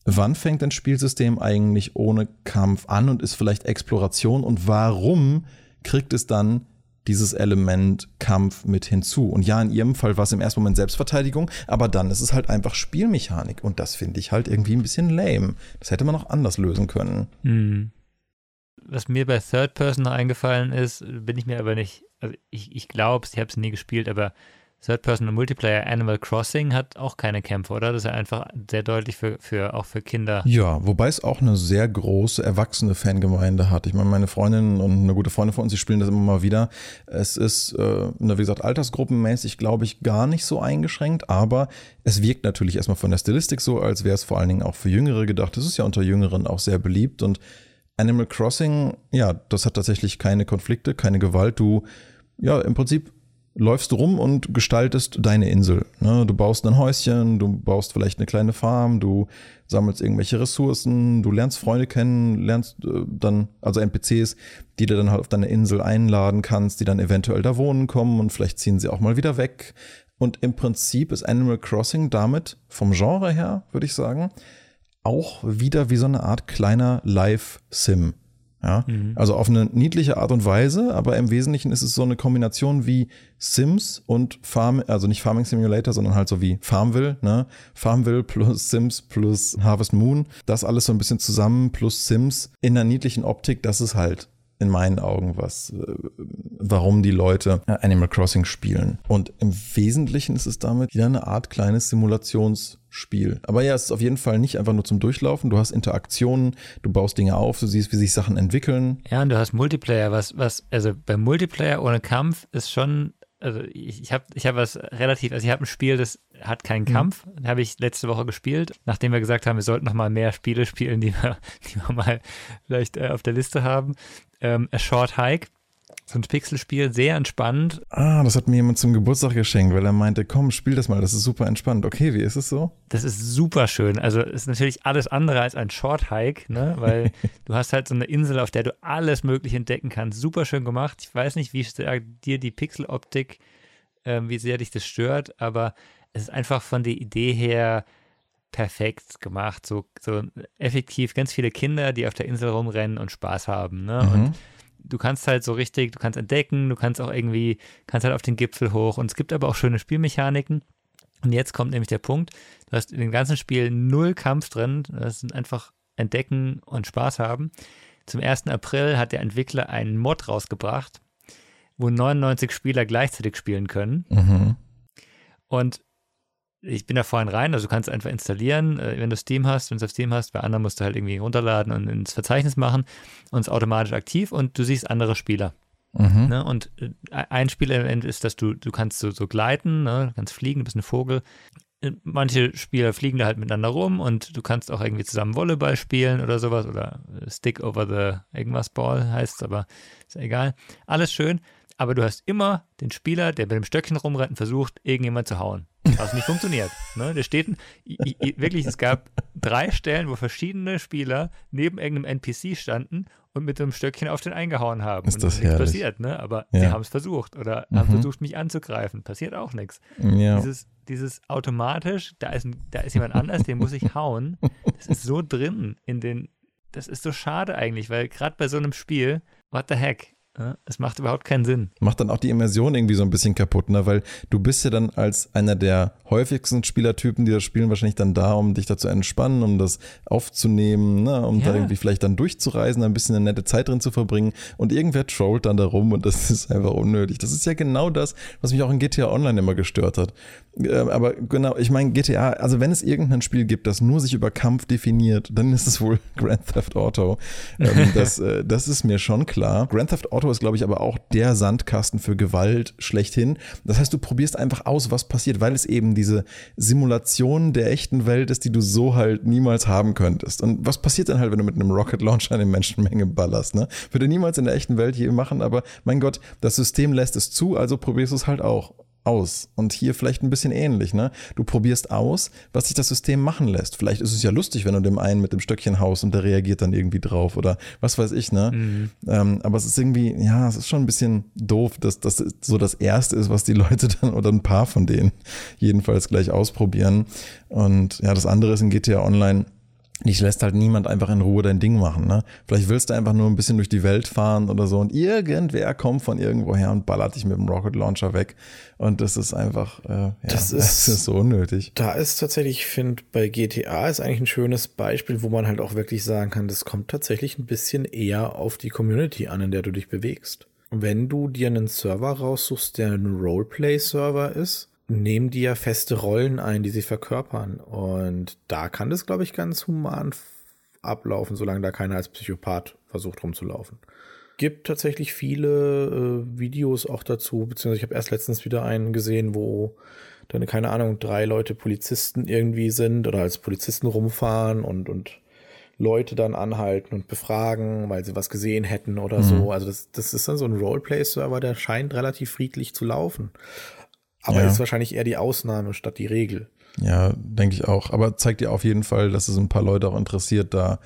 wann fängt ein Spielsystem eigentlich ohne Kampf an und ist vielleicht Exploration und warum kriegt es dann dieses Element Kampf mit hinzu. Und ja, in ihrem Fall war es im ersten Moment Selbstverteidigung, aber dann ist es halt einfach Spielmechanik. Und das finde ich halt irgendwie ein bisschen lame. Das hätte man auch anders lösen können. Mhm. Was mir bei Third Person noch eingefallen ist, bin ich mir aber nicht, also ich, ich glaube, ich habe es nie gespielt, aber Third-Person Multiplayer Animal Crossing hat auch keine Kämpfe, oder? Das ist ja einfach sehr deutlich für, für auch für Kinder. Ja, wobei es auch eine sehr große erwachsene Fangemeinde hat. Ich meine, meine Freundin und eine gute Freundin von uns, die spielen das immer mal wieder. Es ist, äh, wie gesagt, altersgruppenmäßig, glaube ich, gar nicht so eingeschränkt, aber es wirkt natürlich erstmal von der Stilistik so, als wäre es vor allen Dingen auch für Jüngere gedacht. Es ist ja unter Jüngeren auch sehr beliebt und Animal Crossing, ja, das hat tatsächlich keine Konflikte, keine Gewalt. Du, ja, im Prinzip läufst du rum und gestaltest deine Insel. Ne? Du baust ein Häuschen, du baust vielleicht eine kleine Farm, du sammelst irgendwelche Ressourcen, du lernst Freunde kennen, lernst äh, dann, also NPCs, die du dann halt auf deine Insel einladen kannst, die dann eventuell da wohnen kommen und vielleicht ziehen sie auch mal wieder weg. Und im Prinzip ist Animal Crossing damit vom Genre her, würde ich sagen, auch wieder wie so eine Art kleiner Live-Sim. Ja, mhm. also auf eine niedliche Art und Weise, aber im Wesentlichen ist es so eine Kombination wie Sims und Farm, also nicht Farming Simulator, sondern halt so wie Farmville, ne? Farmville plus Sims plus Harvest Moon, das alles so ein bisschen zusammen plus Sims in einer niedlichen Optik, das ist halt in meinen Augen was, äh, warum die Leute Animal Crossing spielen. Und im Wesentlichen ist es damit wieder eine Art kleines Simulationsspiel. Aber ja, es ist auf jeden Fall nicht einfach nur zum Durchlaufen. Du hast Interaktionen, du baust Dinge auf, du siehst, wie sich Sachen entwickeln. Ja, und du hast Multiplayer, was, was, also beim Multiplayer ohne Kampf ist schon also ich, ich habe ich hab was relativ, also ich habe ein Spiel, das hat keinen mhm. Kampf, mhm. habe ich letzte Woche gespielt, nachdem wir gesagt haben, wir sollten noch mal mehr Spiele spielen, die wir, die wir mal vielleicht äh, auf der Liste haben. Ähm, A Short Hike, so ein Pixelspiel, sehr entspannt. Ah, das hat mir jemand zum Geburtstag geschenkt, weil er meinte, komm, spiel das mal, das ist super entspannt. Okay, wie ist es so? Das ist super schön. Also ist natürlich alles andere als ein Short Hike, ne? weil du hast halt so eine Insel, auf der du alles mögliche entdecken kannst. Super schön gemacht. Ich weiß nicht, wie sehr dir die Pixeloptik, äh, wie sehr dich das stört, aber es ist einfach von der Idee her perfekt gemacht. So, so effektiv ganz viele Kinder, die auf der Insel rumrennen und Spaß haben. Ne? Mhm. Und du kannst halt so richtig, du kannst entdecken, du kannst auch irgendwie, kannst halt auf den Gipfel hoch und es gibt aber auch schöne Spielmechaniken. Und jetzt kommt nämlich der Punkt, du hast in dem ganzen Spiel null Kampf drin, das sind einfach entdecken und Spaß haben. Zum 1. April hat der Entwickler einen Mod rausgebracht, wo 99 Spieler gleichzeitig spielen können. Mhm. Und ich bin da vorhin rein, also du kannst einfach installieren, äh, wenn du Steam hast, wenn du es auf Steam hast, bei anderen musst du halt irgendwie runterladen und ins Verzeichnis machen und es ist automatisch aktiv und du siehst andere Spieler. Mhm. Ne? Und äh, ein Spielelement ist, dass du, du kannst so, so gleiten, ne? du kannst fliegen, du bist ein Vogel. Äh, manche Spieler fliegen da halt miteinander rum und du kannst auch irgendwie zusammen Volleyball spielen oder sowas oder Stick over the irgendwas Ball heißt es, aber ist ja egal. Alles schön, aber du hast immer den Spieler, der mit dem Stöckchen rumrennt und versucht, irgendjemand zu hauen. Was nicht funktioniert. Ne? Der steht, wirklich, es gab drei Stellen, wo verschiedene Spieler neben irgendeinem NPC standen und mit einem Stöckchen auf den eingehauen haben. Ist und das nichts passiert, ne? Aber ja. sie haben es versucht oder mhm. haben versucht, mich anzugreifen. Passiert auch nichts. Ja. Dieses, dieses automatisch, da ist, da ist jemand anders, den muss ich hauen. Das ist so drin in den, das ist so schade eigentlich, weil gerade bei so einem Spiel, what the heck? Es macht überhaupt keinen Sinn. Macht dann auch die Immersion irgendwie so ein bisschen kaputt, ne? Weil du bist ja dann als einer der häufigsten Spielertypen, die das spielen, wahrscheinlich dann da, um dich da zu entspannen, um das aufzunehmen, ne? um ja. da irgendwie vielleicht dann durchzureisen, ein bisschen eine nette Zeit drin zu verbringen. Und irgendwer trollt dann da rum und das ist einfach unnötig. Das ist ja genau das, was mich auch in GTA Online immer gestört hat. Ähm, aber genau, ich meine, GTA, also wenn es irgendein Spiel gibt, das nur sich über Kampf definiert, dann ist es wohl Grand Theft Auto. Ähm, das, äh, das ist mir schon klar. Grand Theft Auto ist, glaube ich, aber auch der Sandkasten für Gewalt schlechthin. Das heißt, du probierst einfach aus, was passiert, weil es eben diese Simulation der echten Welt ist, die du so halt niemals haben könntest. Und was passiert dann halt, wenn du mit einem Rocket Launcher eine Menschenmenge ballerst, ne? Würde niemals in der echten Welt je machen, aber mein Gott, das System lässt es zu, also probierst du es halt auch aus. Und hier vielleicht ein bisschen ähnlich, ne? Du probierst aus, was sich das System machen lässt. Vielleicht ist es ja lustig, wenn du dem einen mit dem Stöckchen haust und der reagiert dann irgendwie drauf oder was weiß ich, ne? Mhm. Ähm, aber es ist irgendwie, ja, es ist schon ein bisschen doof, dass das so das Erste ist, was die Leute dann oder ein paar von denen jedenfalls gleich ausprobieren. Und ja, das andere ist in GTA Online, dich lässt halt niemand einfach in Ruhe dein Ding machen. Ne? Vielleicht willst du einfach nur ein bisschen durch die Welt fahren oder so und irgendwer kommt von irgendwoher und ballert dich mit dem Rocket Launcher weg. Und das ist einfach, äh, ja, das, ist, das ist so unnötig. Da ist tatsächlich, ich finde, bei GTA ist eigentlich ein schönes Beispiel, wo man halt auch wirklich sagen kann, das kommt tatsächlich ein bisschen eher auf die Community an, in der du dich bewegst. Wenn du dir einen Server raussuchst, der ein Roleplay-Server ist, nehmen die ja feste Rollen ein, die sie verkörpern. Und da kann das, glaube ich, ganz human ablaufen, solange da keiner als Psychopath versucht rumzulaufen. Gibt tatsächlich viele äh, Videos auch dazu, beziehungsweise ich habe erst letztens wieder einen gesehen, wo dann, keine Ahnung, drei Leute Polizisten irgendwie sind oder als Polizisten rumfahren und, und Leute dann anhalten und befragen, weil sie was gesehen hätten oder mhm. so. Also das, das ist dann so ein Roleplay-Server, der scheint relativ friedlich zu laufen. Aber ja. ist wahrscheinlich eher die Ausnahme statt die Regel. Ja, denke ich auch. Aber zeigt dir auf jeden Fall, dass es ein paar Leute auch interessiert, da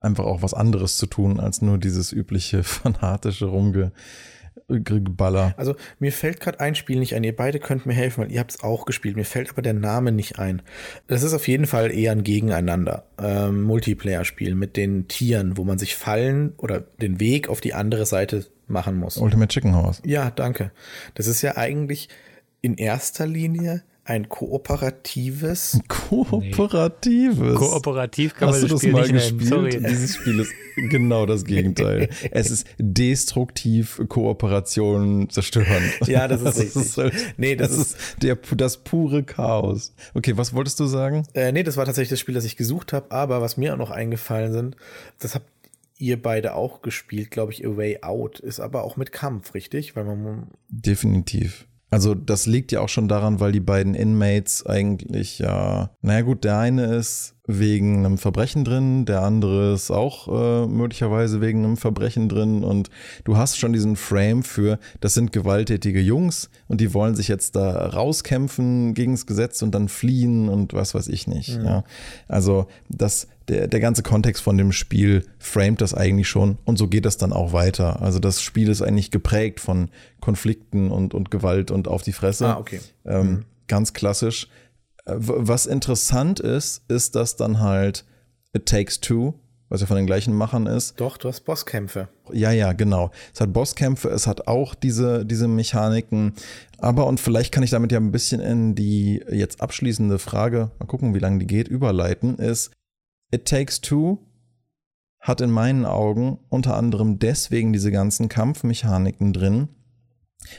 einfach auch was anderes zu tun, als nur dieses übliche fanatische Rumgeballer. Also mir fällt gerade ein Spiel nicht ein. Ihr beide könnt mir helfen, weil ihr habt es auch gespielt. Mir fällt aber der Name nicht ein. Das ist auf jeden Fall eher ein Gegeneinander. Ähm, Multiplayer-Spiel mit den Tieren, wo man sich fallen oder den Weg auf die andere Seite machen muss. Ultimate Chicken House. Ja, danke. Das ist ja eigentlich in erster Linie ein kooperatives. Kooperatives. Nee. Kooperativ kann Hast man das, Spiel mal gespielt? Sorry. Dieses Spiel ist genau das Gegenteil. es ist destruktiv, Kooperation zerstörend. Ja, das ist das richtig. Ist halt, nee, das, das ist, ist der, das pure Chaos. Okay, was wolltest du sagen? Äh, nee, das war tatsächlich das Spiel, das ich gesucht habe, aber was mir auch noch eingefallen sind, das habt ihr beide auch gespielt, glaube ich, A Way Out, ist aber auch mit Kampf, richtig? Weil man Definitiv. Also das liegt ja auch schon daran, weil die beiden Inmates eigentlich ja, naja gut, der eine ist wegen einem Verbrechen drin, der andere ist auch äh, möglicherweise wegen einem Verbrechen drin und du hast schon diesen Frame für, das sind gewalttätige Jungs und die wollen sich jetzt da rauskämpfen gegen das Gesetz und dann fliehen und was weiß ich nicht. Mhm. Ja. Also das, der, der ganze Kontext von dem Spiel framet das eigentlich schon und so geht das dann auch weiter. Also das Spiel ist eigentlich geprägt von Konflikten und, und Gewalt und auf die Fresse. Ah, okay. Ähm, mhm. Ganz klassisch. Was interessant ist, ist, dass dann halt It Takes Two, was ja von den gleichen Machern ist. Doch, du hast Bosskämpfe. Ja, ja, genau. Es hat Bosskämpfe, es hat auch diese, diese Mechaniken. Aber, und vielleicht kann ich damit ja ein bisschen in die jetzt abschließende Frage, mal gucken, wie lange die geht, überleiten, ist, It Takes Two hat in meinen Augen unter anderem deswegen diese ganzen Kampfmechaniken drin,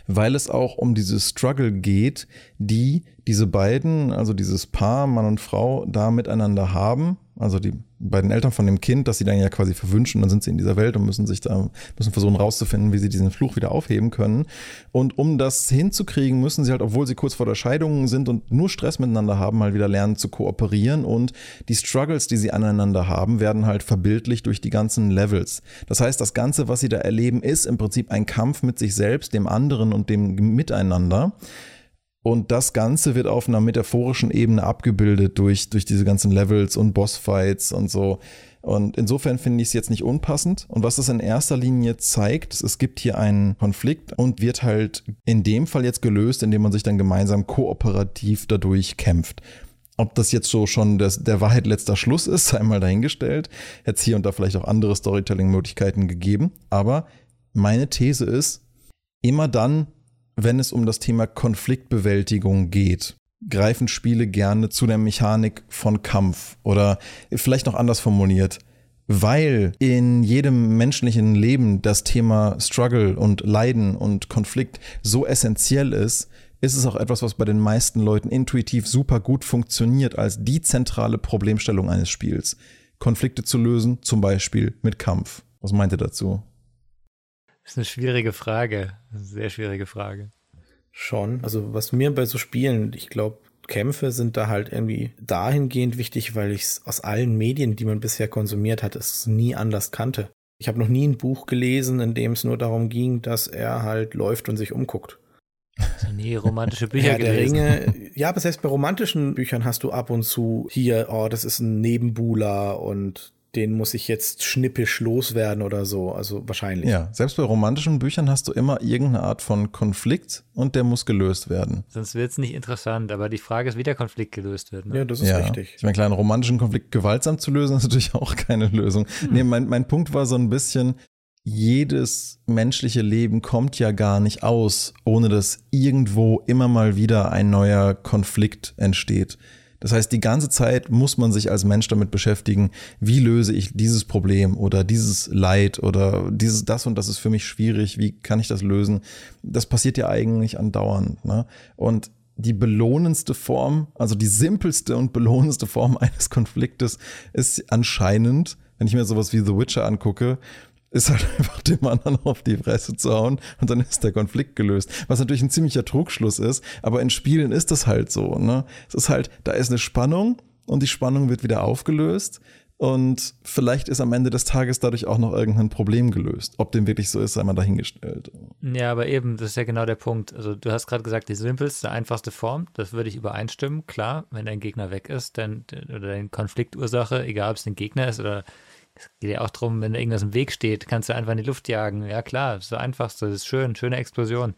weil es auch um diese Struggle geht, die diese beiden, also dieses Paar, Mann und Frau, da miteinander haben. Also die bei den Eltern von dem Kind, dass sie dann ja quasi verwünschen, dann sind sie in dieser Welt und müssen sich da, müssen versuchen rauszufinden, wie sie diesen Fluch wieder aufheben können. Und um das hinzukriegen, müssen sie halt, obwohl sie kurz vor der Scheidung sind und nur Stress miteinander haben, mal wieder lernen zu kooperieren und die Struggles, die sie aneinander haben, werden halt verbildlicht durch die ganzen Levels. Das heißt, das Ganze, was sie da erleben, ist im Prinzip ein Kampf mit sich selbst, dem anderen und dem Miteinander. Und das Ganze wird auf einer metaphorischen Ebene abgebildet durch, durch diese ganzen Levels und Bossfights und so. Und insofern finde ich es jetzt nicht unpassend. Und was das in erster Linie zeigt, es gibt hier einen Konflikt und wird halt in dem Fall jetzt gelöst, indem man sich dann gemeinsam kooperativ dadurch kämpft. Ob das jetzt so schon das, der Wahrheit letzter Schluss ist, sei mal dahingestellt. Hätte es hier und da vielleicht auch andere Storytelling-Möglichkeiten gegeben. Aber meine These ist, immer dann, wenn es um das Thema Konfliktbewältigung geht, greifen Spiele gerne zu der Mechanik von Kampf oder vielleicht noch anders formuliert, weil in jedem menschlichen Leben das Thema Struggle und Leiden und Konflikt so essentiell ist, ist es auch etwas, was bei den meisten Leuten intuitiv super gut funktioniert als die zentrale Problemstellung eines Spiels. Konflikte zu lösen, zum Beispiel mit Kampf. Was meint ihr dazu? Das ist eine schwierige Frage. Eine sehr schwierige Frage. Schon. Also was mir bei so Spielen, ich glaube, Kämpfe sind da halt irgendwie dahingehend wichtig, weil ich es aus allen Medien, die man bisher konsumiert hat, es nie anders kannte. Ich habe noch nie ein Buch gelesen, in dem es nur darum ging, dass er halt läuft und sich umguckt. Also nie romantische Bücher ja, gelesen. Ringe, ja, aber selbst bei romantischen Büchern hast du ab und zu hier, oh, das ist ein Nebenbuhler und den muss ich jetzt schnippisch loswerden oder so. Also wahrscheinlich. Ja, selbst bei romantischen Büchern hast du immer irgendeine Art von Konflikt und der muss gelöst werden. Sonst wird es nicht interessant, aber die Frage ist, wie der Konflikt gelöst wird. Ne? Ja, das ist ja. richtig. Ich meine, klar, einen romantischen Konflikt gewaltsam zu lösen, ist natürlich auch keine Lösung. Hm. Nee, mein, mein Punkt war so ein bisschen, jedes menschliche Leben kommt ja gar nicht aus, ohne dass irgendwo immer mal wieder ein neuer Konflikt entsteht. Das heißt, die ganze Zeit muss man sich als Mensch damit beschäftigen, wie löse ich dieses Problem oder dieses Leid oder dieses, das und das ist für mich schwierig, wie kann ich das lösen? Das passiert ja eigentlich andauernd. Ne? Und die belohnendste Form, also die simpelste und belohnendste Form eines Konfliktes ist anscheinend, wenn ich mir sowas wie The Witcher angucke, ist halt einfach dem anderen auf die Fresse zu hauen und dann ist der Konflikt gelöst. Was natürlich ein ziemlicher Trugschluss ist, aber in Spielen ist das halt so. Ne? Es ist halt, da ist eine Spannung und die Spannung wird wieder aufgelöst. Und vielleicht ist am Ende des Tages dadurch auch noch irgendein Problem gelöst. Ob dem wirklich so ist, sei mal dahingestellt. Ja, aber eben, das ist ja genau der Punkt. Also du hast gerade gesagt, die simpelste, einfachste Form, das würde ich übereinstimmen. Klar, wenn dein Gegner weg ist, dann, oder deine Konfliktursache, egal ob es ein Gegner ist oder es geht ja auch darum, wenn irgendwas im Weg steht, kannst du einfach in die Luft jagen. Ja klar, das ist das Einfachste, das ist schön, schöne Explosion.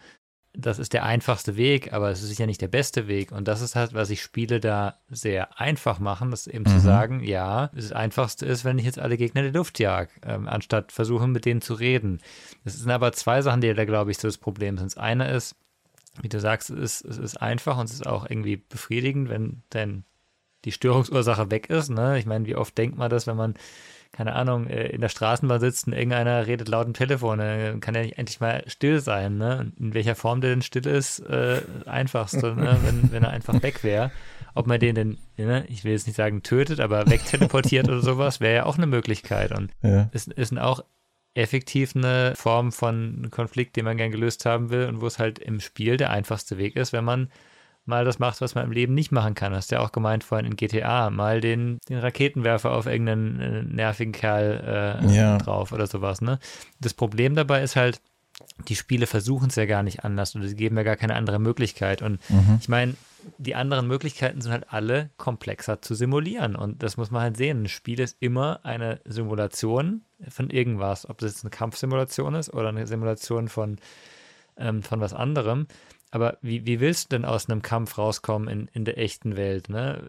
Das ist der einfachste Weg, aber es ist sicher nicht der beste Weg. Und das ist halt, was ich Spiele da sehr einfach machen, das eben mhm. zu sagen, ja, das Einfachste ist, wenn ich jetzt alle Gegner in die Luft jag, ähm, anstatt versuchen, mit denen zu reden. Das sind aber zwei Sachen, die da, glaube ich, so das Problem sind. Das eine ist, wie du sagst, es ist, es ist einfach und es ist auch irgendwie befriedigend, wenn denn die Störungsursache weg ist. Ne? Ich meine, wie oft denkt man das, wenn man keine Ahnung, äh, in der Straßenbahn sitzt und irgendeiner redet laut im Telefon, dann kann er nicht endlich mal still sein, ne? In welcher Form der denn still ist, äh, einfachste, ne? wenn, wenn er einfach weg wäre. Ob man den denn, ne? ich will jetzt nicht sagen tötet, aber wegteleportiert oder sowas, wäre ja auch eine Möglichkeit. Und ja. ist, ist auch effektiv eine Form von Konflikt, den man gern gelöst haben will und wo es halt im Spiel der einfachste Weg ist, wenn man mal das macht, was man im Leben nicht machen kann. Hast du ja auch gemeint vorhin in GTA, mal den, den Raketenwerfer auf irgendeinen äh, nervigen Kerl äh, ja. drauf oder sowas. Ne? Das Problem dabei ist halt, die Spiele versuchen es ja gar nicht anders und sie geben ja gar keine andere Möglichkeit. Und mhm. ich meine, die anderen Möglichkeiten sind halt alle komplexer zu simulieren. Und das muss man halt sehen. Ein Spiel ist immer eine Simulation von irgendwas. Ob das jetzt eine Kampfsimulation ist oder eine Simulation von, ähm, von was anderem. Aber wie, wie willst du denn aus einem Kampf rauskommen in, in der echten Welt? Ne?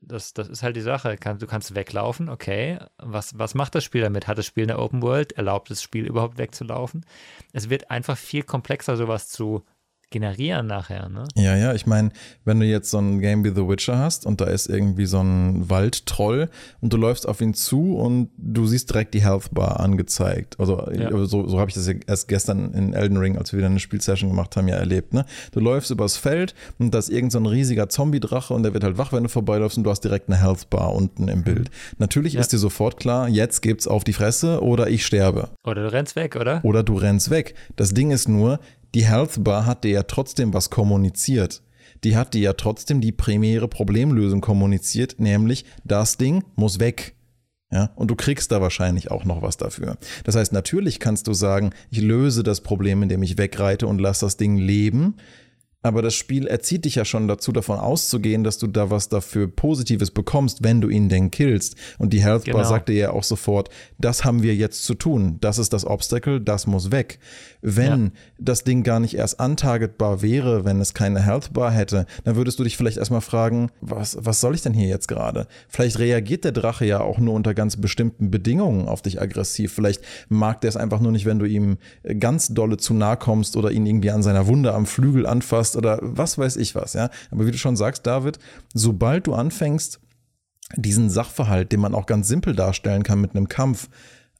Das, das ist halt die Sache. Du kannst weglaufen, okay. Was, was macht das Spiel damit? Hat das Spiel eine Open World? Erlaubt das Spiel überhaupt wegzulaufen? Es wird einfach viel komplexer, sowas zu generieren nachher, ne? Ja, ja, ich meine, wenn du jetzt so ein Game wie The Witcher hast und da ist irgendwie so ein Waldtroll und du läufst auf ihn zu und du siehst direkt die Health Bar angezeigt. Also ja. so, so habe ich das erst gestern in Elden Ring, als wir wieder eine Spielsession gemacht haben, ja erlebt, ne? Du läufst übers Feld und da ist irgend so ein riesiger Zombie-Drache und der wird halt wach, wenn du vorbeiläufst und du hast direkt eine Health Bar unten im Bild. Mhm. Natürlich ja. ist dir sofort klar, jetzt gibt's auf die Fresse oder ich sterbe. Oder du rennst weg, oder? Oder du rennst weg. Das Ding ist nur, die Health Bar hat dir ja trotzdem was kommuniziert. Die hat dir ja trotzdem die primäre Problemlösung kommuniziert, nämlich das Ding muss weg. Ja, und du kriegst da wahrscheinlich auch noch was dafür. Das heißt, natürlich kannst du sagen, ich löse das Problem, indem ich wegreite und lasse das Ding leben. Aber das Spiel erzieht dich ja schon dazu, davon auszugehen, dass du da was dafür Positives bekommst, wenn du ihn denn killst. Und die Health Bar genau. sagte ja auch sofort, das haben wir jetzt zu tun. Das ist das Obstacle, das muss weg. Wenn ja. das Ding gar nicht erst untargetbar wäre, wenn es keine Health Bar hätte, dann würdest du dich vielleicht erstmal fragen, was, was soll ich denn hier jetzt gerade? Vielleicht reagiert der Drache ja auch nur unter ganz bestimmten Bedingungen auf dich aggressiv. Vielleicht mag der es einfach nur nicht, wenn du ihm ganz dolle zu nahe kommst oder ihn irgendwie an seiner Wunde am Flügel anfasst oder was weiß ich was, ja. Aber wie du schon sagst, David, sobald du anfängst, diesen Sachverhalt, den man auch ganz simpel darstellen kann mit einem Kampf,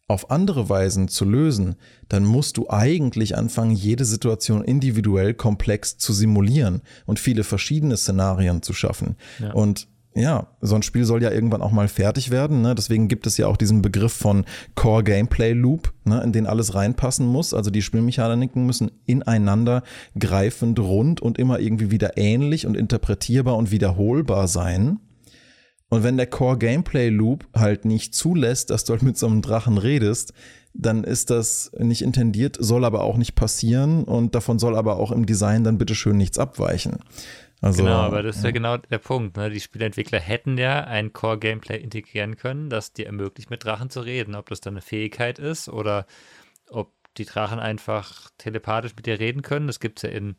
auf andere Weisen zu lösen, dann musst du eigentlich anfangen, jede Situation individuell komplex zu simulieren und viele verschiedene Szenarien zu schaffen. Ja. Und ja, so ein Spiel soll ja irgendwann auch mal fertig werden. Ne? Deswegen gibt es ja auch diesen Begriff von Core Gameplay Loop, ne? in den alles reinpassen muss. Also die Spielmechaniken müssen ineinander greifend, rund und immer irgendwie wieder ähnlich und interpretierbar und wiederholbar sein. Und wenn der Core Gameplay Loop halt nicht zulässt, dass du halt mit so einem Drachen redest, dann ist das nicht intendiert, soll aber auch nicht passieren und davon soll aber auch im Design dann bitteschön nichts abweichen. Also, genau, aber das ist ja, ja genau der Punkt. Ne? Die Spielentwickler hätten ja ein Core-Gameplay integrieren können, das dir ermöglicht, mit Drachen zu reden. Ob das dann eine Fähigkeit ist oder ob die Drachen einfach telepathisch mit dir reden können. Das gibt es ja in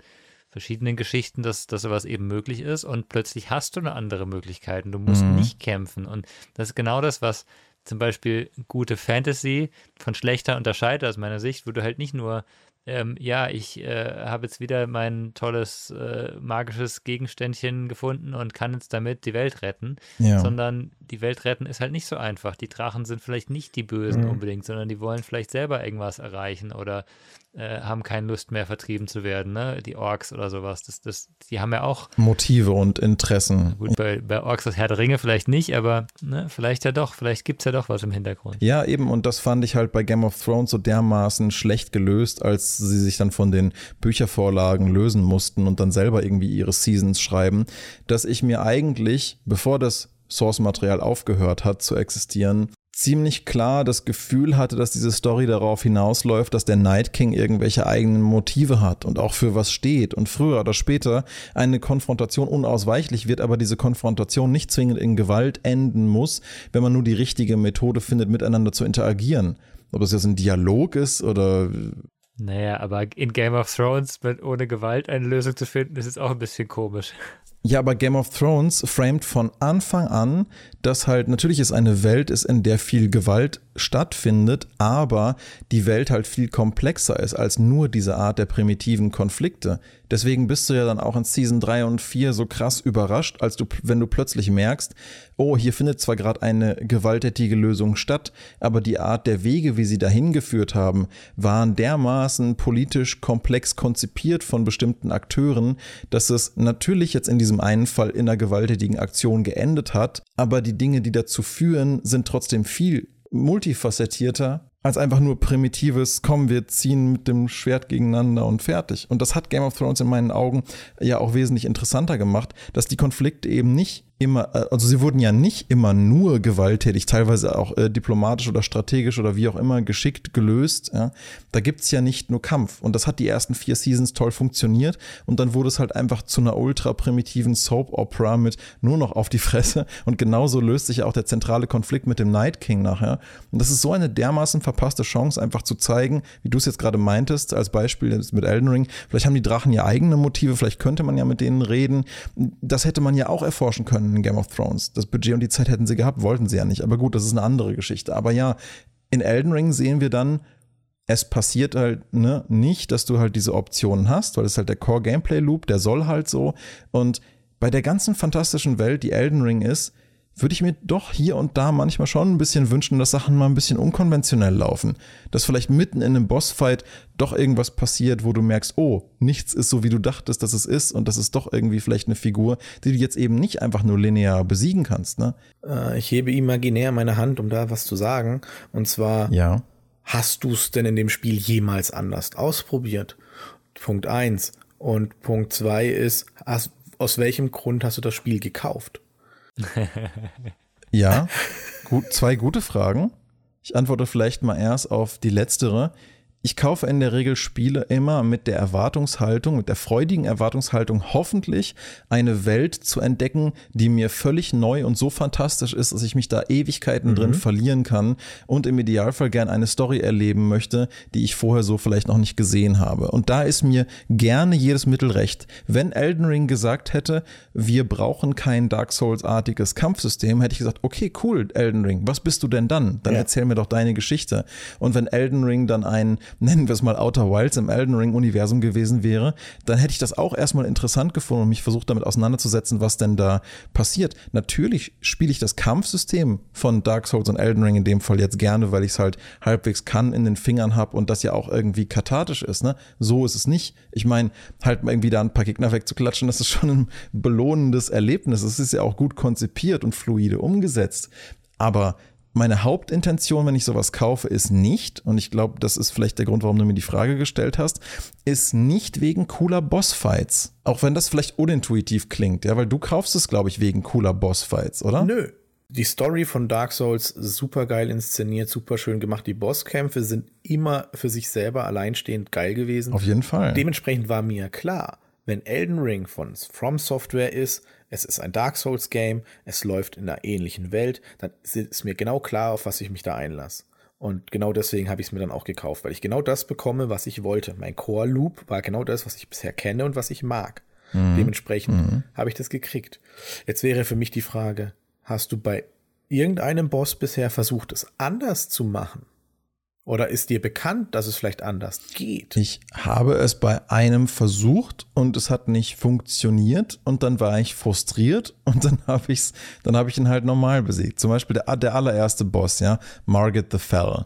verschiedenen Geschichten, dass, dass sowas eben möglich ist. Und plötzlich hast du eine andere Möglichkeit und du musst mhm. nicht kämpfen. Und das ist genau das, was zum Beispiel gute Fantasy von schlechter unterscheidet aus meiner Sicht, wo du halt nicht nur ähm, ja, ich äh, habe jetzt wieder mein tolles äh, magisches Gegenständchen gefunden und kann jetzt damit die Welt retten, ja. sondern die Welt retten ist halt nicht so einfach. Die Drachen sind vielleicht nicht die Bösen mhm. unbedingt, sondern die wollen vielleicht selber irgendwas erreichen oder äh, haben keine Lust mehr vertrieben zu werden, ne? Die Orks oder sowas. Das, das, die haben ja auch Motive und Interessen. Gut, bei, bei Orks das Herr der Ringe vielleicht nicht, aber ne, vielleicht ja doch, vielleicht gibt es ja doch was im Hintergrund. Ja, eben, und das fand ich halt bei Game of Thrones so dermaßen schlecht gelöst, als sie sich dann von den Büchervorlagen lösen mussten und dann selber irgendwie ihre Seasons schreiben, dass ich mir eigentlich, bevor das Source-Material aufgehört hat zu existieren, ziemlich klar das Gefühl hatte, dass diese Story darauf hinausläuft, dass der Night King irgendwelche eigenen Motive hat und auch für was steht und früher oder später eine Konfrontation unausweichlich wird, aber diese Konfrontation nicht zwingend in Gewalt enden muss, wenn man nur die richtige Methode findet, miteinander zu interagieren. Ob das jetzt ein Dialog ist oder naja, aber in Game of Thrones mit ohne Gewalt eine Lösung zu finden, ist jetzt auch ein bisschen komisch. Ja, aber Game of Thrones framed von Anfang an, dass halt natürlich es eine Welt ist, in der viel Gewalt stattfindet, aber die Welt halt viel komplexer ist als nur diese Art der primitiven Konflikte. Deswegen bist du ja dann auch in Season 3 und 4 so krass überrascht, als du, wenn du plötzlich merkst, oh, hier findet zwar gerade eine gewalttätige Lösung statt, aber die Art der Wege, wie sie dahin geführt haben, waren dermaßen politisch komplex konzipiert von bestimmten Akteuren, dass es natürlich jetzt in diesem einen Fall in einer gewalttätigen Aktion geendet hat, aber die Dinge, die dazu führen, sind trotzdem viel multifacettierter als einfach nur primitives, komm, wir ziehen mit dem Schwert gegeneinander und fertig. Und das hat Game of Thrones in meinen Augen ja auch wesentlich interessanter gemacht, dass die Konflikte eben nicht immer, äh, also sie wurden ja nicht immer nur gewalttätig, teilweise auch äh, diplomatisch oder strategisch oder wie auch immer geschickt gelöst. Ja. Da gibt's ja nicht nur Kampf. Und das hat die ersten vier Seasons toll funktioniert. Und dann wurde es halt einfach zu einer ultra primitiven Soap-Opera mit nur noch auf die Fresse. Und genauso löst sich ja auch der zentrale Konflikt mit dem Night King nachher. Und das ist so eine dermaßen verpasste Chance, einfach zu zeigen, wie du es jetzt gerade meintest, als Beispiel mit Elden Ring. Vielleicht haben die Drachen ja eigene Motive, vielleicht könnte man ja mit denen reden. Das hätte man ja auch erforschen können in Game of Thrones. Das Budget und die Zeit hätten sie gehabt, wollten sie ja nicht. Aber gut, das ist eine andere Geschichte. Aber ja, in Elden Ring sehen wir dann, es passiert halt ne, nicht, dass du halt diese Optionen hast, weil es halt der Core Gameplay Loop, der soll halt so. Und bei der ganzen fantastischen Welt, die Elden Ring ist, würde ich mir doch hier und da manchmal schon ein bisschen wünschen, dass Sachen mal ein bisschen unkonventionell laufen. Dass vielleicht mitten in einem Bossfight doch irgendwas passiert, wo du merkst, oh, nichts ist so, wie du dachtest, dass es ist und das ist doch irgendwie vielleicht eine Figur, die du jetzt eben nicht einfach nur linear besiegen kannst, ne? Äh, ich hebe imaginär meine Hand, um da was zu sagen. Und zwar, ja. hast du es denn in dem Spiel jemals anders ausprobiert? Punkt eins. Und Punkt zwei ist, hast, aus welchem Grund hast du das Spiel gekauft? ja, gut, zwei gute Fragen. Ich antworte vielleicht mal erst auf die letztere. Ich kaufe in der Regel Spiele immer mit der Erwartungshaltung, mit der freudigen Erwartungshaltung, hoffentlich eine Welt zu entdecken, die mir völlig neu und so fantastisch ist, dass ich mich da Ewigkeiten mhm. drin verlieren kann und im Idealfall gern eine Story erleben möchte, die ich vorher so vielleicht noch nicht gesehen habe. Und da ist mir gerne jedes Mittel recht. Wenn Elden Ring gesagt hätte, wir brauchen kein Dark Souls-artiges Kampfsystem, hätte ich gesagt, okay, cool, Elden Ring, was bist du denn dann? Dann ja. erzähl mir doch deine Geschichte. Und wenn Elden Ring dann ein nennen wir es mal Outer Wilds im Elden Ring Universum gewesen wäre, dann hätte ich das auch erstmal interessant gefunden und mich versucht damit auseinanderzusetzen, was denn da passiert. Natürlich spiele ich das Kampfsystem von Dark Souls und Elden Ring in dem Fall jetzt gerne, weil ich es halt halbwegs kann, in den Fingern habe und das ja auch irgendwie kathartisch ist. Ne? So ist es nicht. Ich meine, halt irgendwie da ein paar Gegner wegzuklatschen, das ist schon ein belohnendes Erlebnis. Es ist ja auch gut konzipiert und fluide umgesetzt. Aber meine Hauptintention, wenn ich sowas kaufe, ist nicht, und ich glaube, das ist vielleicht der Grund, warum du mir die Frage gestellt hast, ist nicht wegen cooler Bossfights. Auch wenn das vielleicht unintuitiv klingt, ja, weil du kaufst es, glaube ich, wegen cooler Bossfights, oder? Nö. Die Story von Dark Souls super geil inszeniert, super schön gemacht. Die Bosskämpfe sind immer für sich selber alleinstehend geil gewesen. Auf jeden Fall. Dementsprechend war mir klar, wenn Elden Ring von From Software ist, es ist ein Dark Souls Game, es läuft in einer ähnlichen Welt, dann ist mir genau klar, auf was ich mich da einlasse. Und genau deswegen habe ich es mir dann auch gekauft, weil ich genau das bekomme, was ich wollte. Mein Core Loop war genau das, was ich bisher kenne und was ich mag. Mhm. Dementsprechend mhm. habe ich das gekriegt. Jetzt wäre für mich die Frage, hast du bei irgendeinem Boss bisher versucht, es anders zu machen? Oder ist dir bekannt, dass es vielleicht anders geht? Ich habe es bei einem versucht und es hat nicht funktioniert und dann war ich frustriert und dann habe ich's, dann habe ich ihn halt normal besiegt. Zum Beispiel der, der allererste Boss, ja, Margaret the Fell.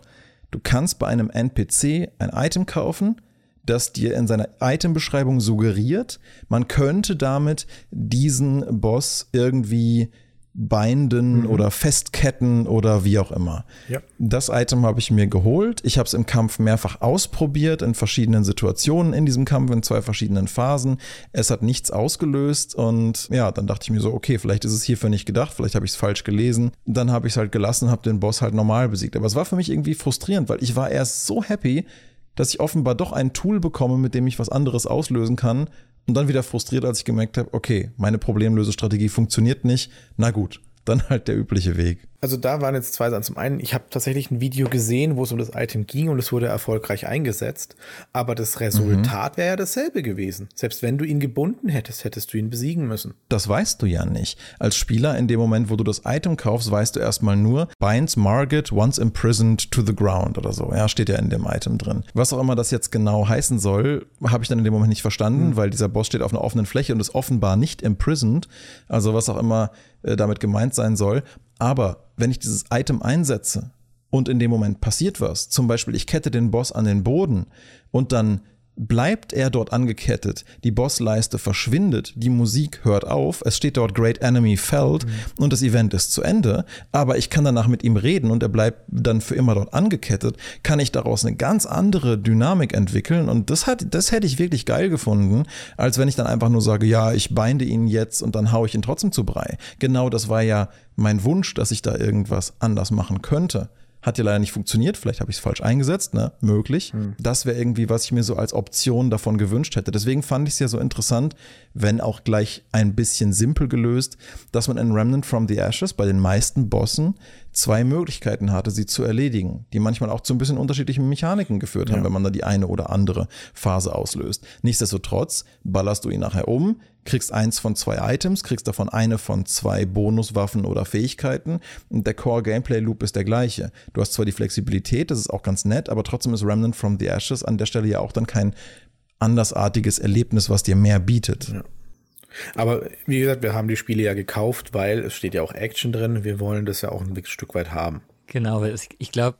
Du kannst bei einem NPC ein Item kaufen, das dir in seiner Itembeschreibung suggeriert, man könnte damit diesen Boss irgendwie binden mhm. oder festketten oder wie auch immer. Ja. Das Item habe ich mir geholt. Ich habe es im Kampf mehrfach ausprobiert, in verschiedenen Situationen in diesem Kampf, in zwei verschiedenen Phasen. Es hat nichts ausgelöst und ja, dann dachte ich mir so, okay, vielleicht ist es hierfür nicht gedacht, vielleicht habe ich es falsch gelesen. Dann habe ich es halt gelassen, habe den Boss halt normal besiegt. Aber es war für mich irgendwie frustrierend, weil ich war erst so happy, dass ich offenbar doch ein Tool bekomme, mit dem ich was anderes auslösen kann, und dann wieder frustriert, als ich gemerkt habe, okay, meine Problemlösestrategie funktioniert nicht. Na gut, dann halt der übliche Weg. Also da waren jetzt zwei Sachen. Zum einen, ich habe tatsächlich ein Video gesehen, wo es um das Item ging und es wurde erfolgreich eingesetzt. Aber das Resultat mhm. wäre ja dasselbe gewesen. Selbst wenn du ihn gebunden hättest, hättest du ihn besiegen müssen. Das weißt du ja nicht. Als Spieler in dem Moment, wo du das Item kaufst, weißt du erstmal nur, binds Margaret once imprisoned to the ground oder so. Ja, steht ja in dem Item drin. Was auch immer das jetzt genau heißen soll, habe ich dann in dem Moment nicht verstanden, mhm. weil dieser Boss steht auf einer offenen Fläche und ist offenbar nicht imprisoned. Also was auch immer äh, damit gemeint sein soll. Aber wenn ich dieses Item einsetze und in dem Moment passiert was, zum Beispiel ich kette den Boss an den Boden und dann bleibt er dort angekettet, die Bossleiste verschwindet, die Musik hört auf, es steht dort Great Enemy Felled mhm. und das Event ist zu Ende, aber ich kann danach mit ihm reden und er bleibt dann für immer dort angekettet, kann ich daraus eine ganz andere Dynamik entwickeln und das hat, das hätte ich wirklich geil gefunden, als wenn ich dann einfach nur sage, ja, ich beinde ihn jetzt und dann haue ich ihn trotzdem zu Brei. Genau das war ja mein Wunsch, dass ich da irgendwas anders machen könnte. Hat ja leider nicht funktioniert, vielleicht habe ich es falsch eingesetzt, ne? Möglich. Hm. Das wäre irgendwie, was ich mir so als Option davon gewünscht hätte. Deswegen fand ich es ja so interessant, wenn auch gleich ein bisschen simpel gelöst, dass man in Remnant from the Ashes bei den meisten Bossen zwei Möglichkeiten hatte, sie zu erledigen, die manchmal auch zu ein bisschen unterschiedlichen Mechaniken geführt haben, ja. wenn man da die eine oder andere Phase auslöst. Nichtsdestotrotz ballerst du ihn nachher um, kriegst eins von zwei Items, kriegst davon eine von zwei Bonuswaffen oder Fähigkeiten und der Core Gameplay Loop ist der gleiche. Du hast zwar die Flexibilität, das ist auch ganz nett, aber trotzdem ist Remnant from the Ashes an der Stelle ja auch dann kein andersartiges Erlebnis, was dir mehr bietet. Ja. Aber wie gesagt, wir haben die Spiele ja gekauft, weil es steht ja auch Action drin. Wir wollen das ja auch ein Stück weit haben. Genau, weil ich glaube,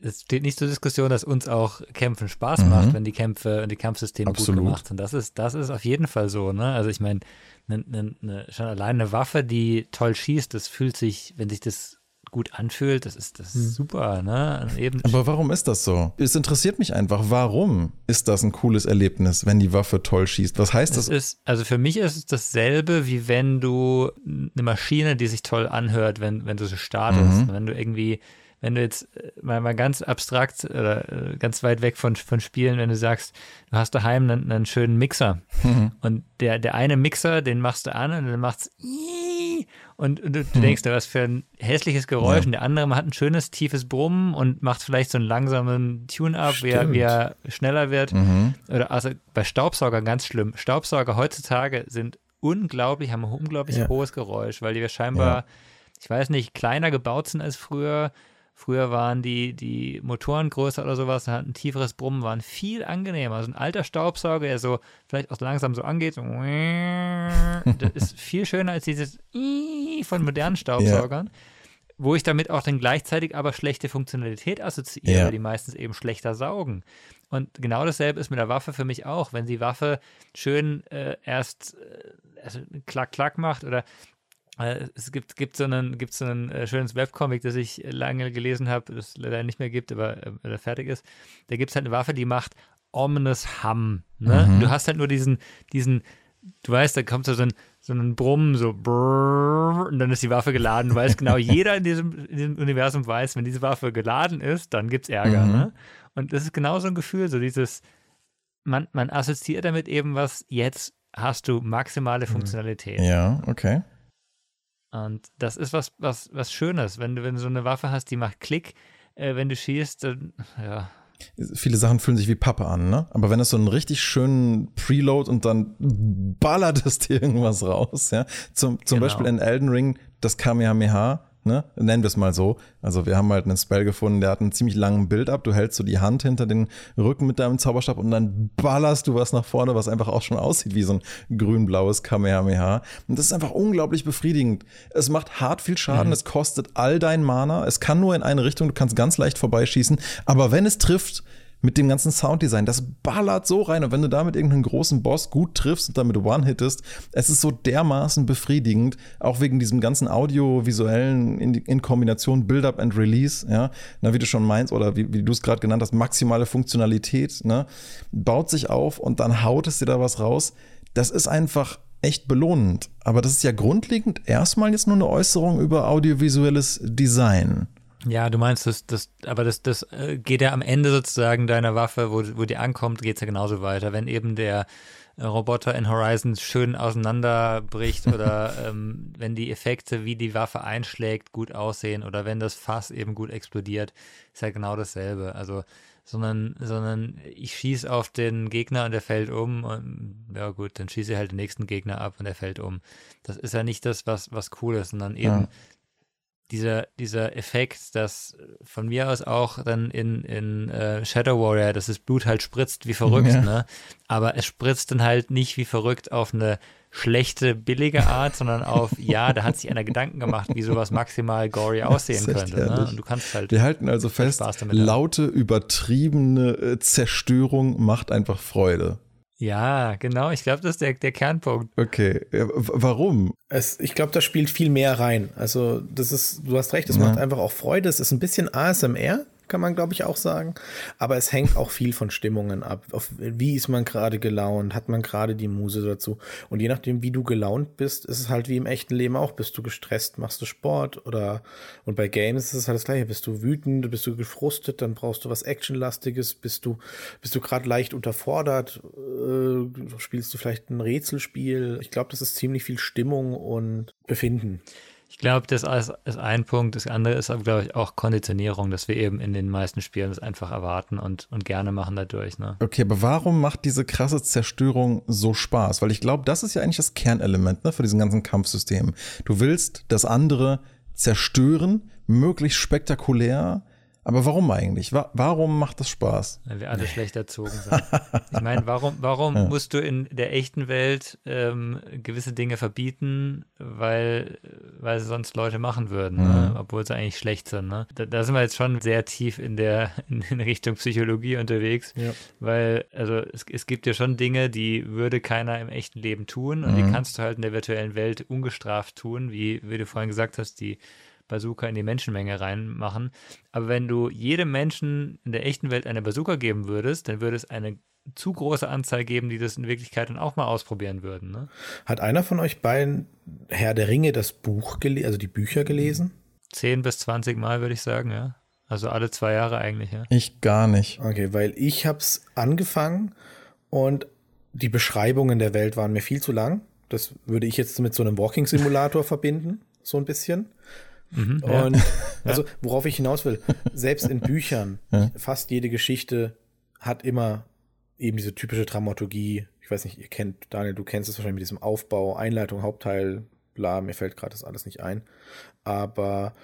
es steht nicht zur Diskussion, dass uns auch Kämpfen Spaß mhm. macht, wenn die Kämpfe und die Kampfsysteme Absolut. gut gemacht sind. Das ist, das ist auf jeden Fall so. Ne? Also ich meine, ne, ne, ne, schon allein eine Waffe, die toll schießt, das fühlt sich, wenn sich das gut anfühlt, das ist das hm. super, ne? Eben Aber warum ist das so? Es interessiert mich einfach, warum ist das ein cooles Erlebnis, wenn die Waffe toll schießt? Was heißt das? Ist, also für mich ist es dasselbe, wie wenn du eine Maschine, die sich toll anhört, wenn, wenn du sie startest. Mhm. Wenn du irgendwie wenn du jetzt mal, mal ganz abstrakt oder äh, ganz weit weg von, von Spielen, wenn du sagst, du hast daheim einen, einen schönen Mixer mhm. und der, der eine Mixer, den machst du an und dann macht's und, und du, du, denkst, was für ein hässliches Geräusch. Ja. Und der andere hat ein schönes, tiefes Brummen und macht vielleicht so einen langsamen Tune-up, wie, wie, er schneller wird. Mhm. Oder also bei Staubsaugern ganz schlimm. Staubsauger heutzutage sind unglaublich, haben ein unglaublich ja. hohes Geräusch, weil die scheinbar, ja. ich weiß nicht, kleiner gebaut sind als früher. Früher waren die, die Motoren größer oder sowas, hatten ein tieferes Brummen, waren viel angenehmer. Also ein alter Staubsauger, der so vielleicht auch langsam so angeht, so, das ist viel schöner als dieses von modernen Staubsaugern. Ja. Wo ich damit auch dann gleichzeitig aber schlechte Funktionalität assoziiere, ja. die meistens eben schlechter saugen. Und genau dasselbe ist mit der Waffe für mich auch. Wenn die Waffe schön äh, erst äh, also klack, klack macht oder es gibt, gibt so ein gibt so ein äh, schönes Webcomic, das ich lange gelesen habe, das leider nicht mehr gibt, aber äh, fertig ist. Da gibt es halt eine Waffe, die macht ominous Hum. Ne? Mhm. Du hast halt nur diesen, diesen, du weißt, da kommt so ein, so ein Brummen, so brrr, und dann ist die Waffe geladen. Du weißt genau, jeder in diesem, in diesem, Universum weiß, wenn diese Waffe geladen ist, dann gibt es Ärger. Mhm. Ne? Und das ist genau so ein Gefühl, so dieses, man, man assoziiert damit eben was, jetzt hast du maximale mhm. Funktionalität. Ja, okay. Und das ist was, was, was Schönes, wenn du, wenn du so eine Waffe hast, die macht Klick, äh, wenn du schießt, dann, ja. Viele Sachen fühlen sich wie Pappe an, ne? Aber wenn es so einen richtig schönen Preload und dann ballert es dir irgendwas raus, ja? Zum, zum genau. Beispiel in Elden Ring das Kamehameha, ne? Nennen wir es mal so. Also wir haben halt einen Spell gefunden, der hat einen ziemlich langen Build-up. Du hältst so die Hand hinter den Rücken mit deinem Zauberstab und dann ballerst du was nach vorne, was einfach auch schon aussieht wie so ein grün-blaues Kamehameha. Und das ist einfach unglaublich befriedigend. Es macht hart viel Schaden, mhm. es kostet all dein Mana, es kann nur in eine Richtung, du kannst ganz leicht vorbeischießen, aber wenn es trifft, mit dem ganzen Sounddesign. Das ballert so rein. Und wenn du damit irgendeinen großen Boss gut triffst und damit one-hittest, es ist so dermaßen befriedigend, auch wegen diesem ganzen audiovisuellen in, in Kombination Build-up and Release, ja, na, wie du schon meinst, oder wie, wie du es gerade genannt hast, maximale Funktionalität, ne, baut sich auf und dann haut es dir da was raus. Das ist einfach echt belohnend. Aber das ist ja grundlegend erstmal jetzt nur eine Äußerung über audiovisuelles Design. Ja, du meinst, das, das, aber das, das äh, geht ja am Ende sozusagen deiner Waffe, wo, wo die ankommt, geht es ja genauso weiter. Wenn eben der äh, Roboter in Horizon schön auseinanderbricht oder ähm, wenn die Effekte, wie die Waffe einschlägt, gut aussehen oder wenn das Fass eben gut explodiert, ist ja genau dasselbe. Also, sondern, sondern ich schieße auf den Gegner und der fällt um und ja gut, dann schieße ich halt den nächsten Gegner ab und der fällt um. Das ist ja nicht das, was, was cool ist, sondern eben ja dieser, dieser Effekt, dass von mir aus auch dann in, in äh, Shadow Warrior, dass das Blut halt spritzt wie verrückt, ja. ne? Aber es spritzt dann halt nicht wie verrückt auf eine schlechte, billige Art, sondern auf, ja, da hat sich einer Gedanken gemacht, wie sowas maximal gory aussehen könnte. Ne? Und du kannst halt. Wir halten also fest, laute, übertriebene äh, Zerstörung macht einfach Freude. Ja, genau. Ich glaube, das ist der, der Kernpunkt. Okay. warum? Es, ich glaube, da spielt viel mehr rein. Also, das ist, du hast recht, es ja. macht einfach auch Freude. Es ist ein bisschen ASMR, kann man, glaube ich, auch sagen. Aber es hängt auch viel von Stimmungen ab. Auf, wie ist man gerade gelaunt? Hat man gerade die Muse dazu? Und je nachdem, wie du gelaunt bist, ist es halt wie im echten Leben auch. Bist du gestresst, machst du Sport oder und bei Games ist es halt das gleiche. Bist du wütend, bist du gefrustet, dann brauchst du was Actionlastiges. Bist du, bist du gerade leicht unterfordert, äh, spielst du vielleicht ein Rätselspiel. Ich glaube, das ist ziemlich viel Stimmung und Befinden. Ich glaube, das ist ein Punkt. Das andere ist aber, glaube ich, auch Konditionierung, dass wir eben in den meisten Spielen das einfach erwarten und, und gerne machen dadurch. Ne? Okay, aber warum macht diese krasse Zerstörung so Spaß? Weil ich glaube, das ist ja eigentlich das Kernelement ne, für diesen ganzen Kampfsystem. Du willst das andere zerstören, möglichst spektakulär, aber warum eigentlich? warum macht das Spaß? Weil wir alle schlecht erzogen sind. Ich meine, warum, warum ja. musst du in der echten Welt ähm, gewisse Dinge verbieten, weil, weil sie sonst Leute machen würden, mhm. ne? obwohl sie eigentlich schlecht sind. Ne? Da, da, sind wir jetzt schon sehr tief in der in, in Richtung Psychologie unterwegs, ja. weil also es, es gibt ja schon Dinge, die würde keiner im echten Leben tun und mhm. die kannst du halt in der virtuellen Welt ungestraft tun, wie, wie du vorhin gesagt hast, die Bazooka in die Menschenmenge reinmachen. Aber wenn du jedem Menschen in der echten Welt eine Bazooka geben würdest, dann würde es eine zu große Anzahl geben, die das in Wirklichkeit dann auch mal ausprobieren würden. Ne? Hat einer von euch beiden Herr der Ringe das Buch gelesen, also die Bücher gelesen? Zehn bis zwanzig Mal, würde ich sagen, ja. Also alle zwei Jahre eigentlich, ja. Ich gar nicht. Okay, weil ich hab's angefangen und die Beschreibungen der Welt waren mir viel zu lang. Das würde ich jetzt mit so einem Walking-Simulator verbinden, so ein bisschen. Mhm, und ja. also, worauf ich hinaus will, selbst in Büchern, ja. fast jede Geschichte hat immer eben diese typische Dramaturgie. Ich weiß nicht, ihr kennt, Daniel, du kennst es wahrscheinlich mit diesem Aufbau, Einleitung, Hauptteil, bla, mir fällt gerade das alles nicht ein. Aber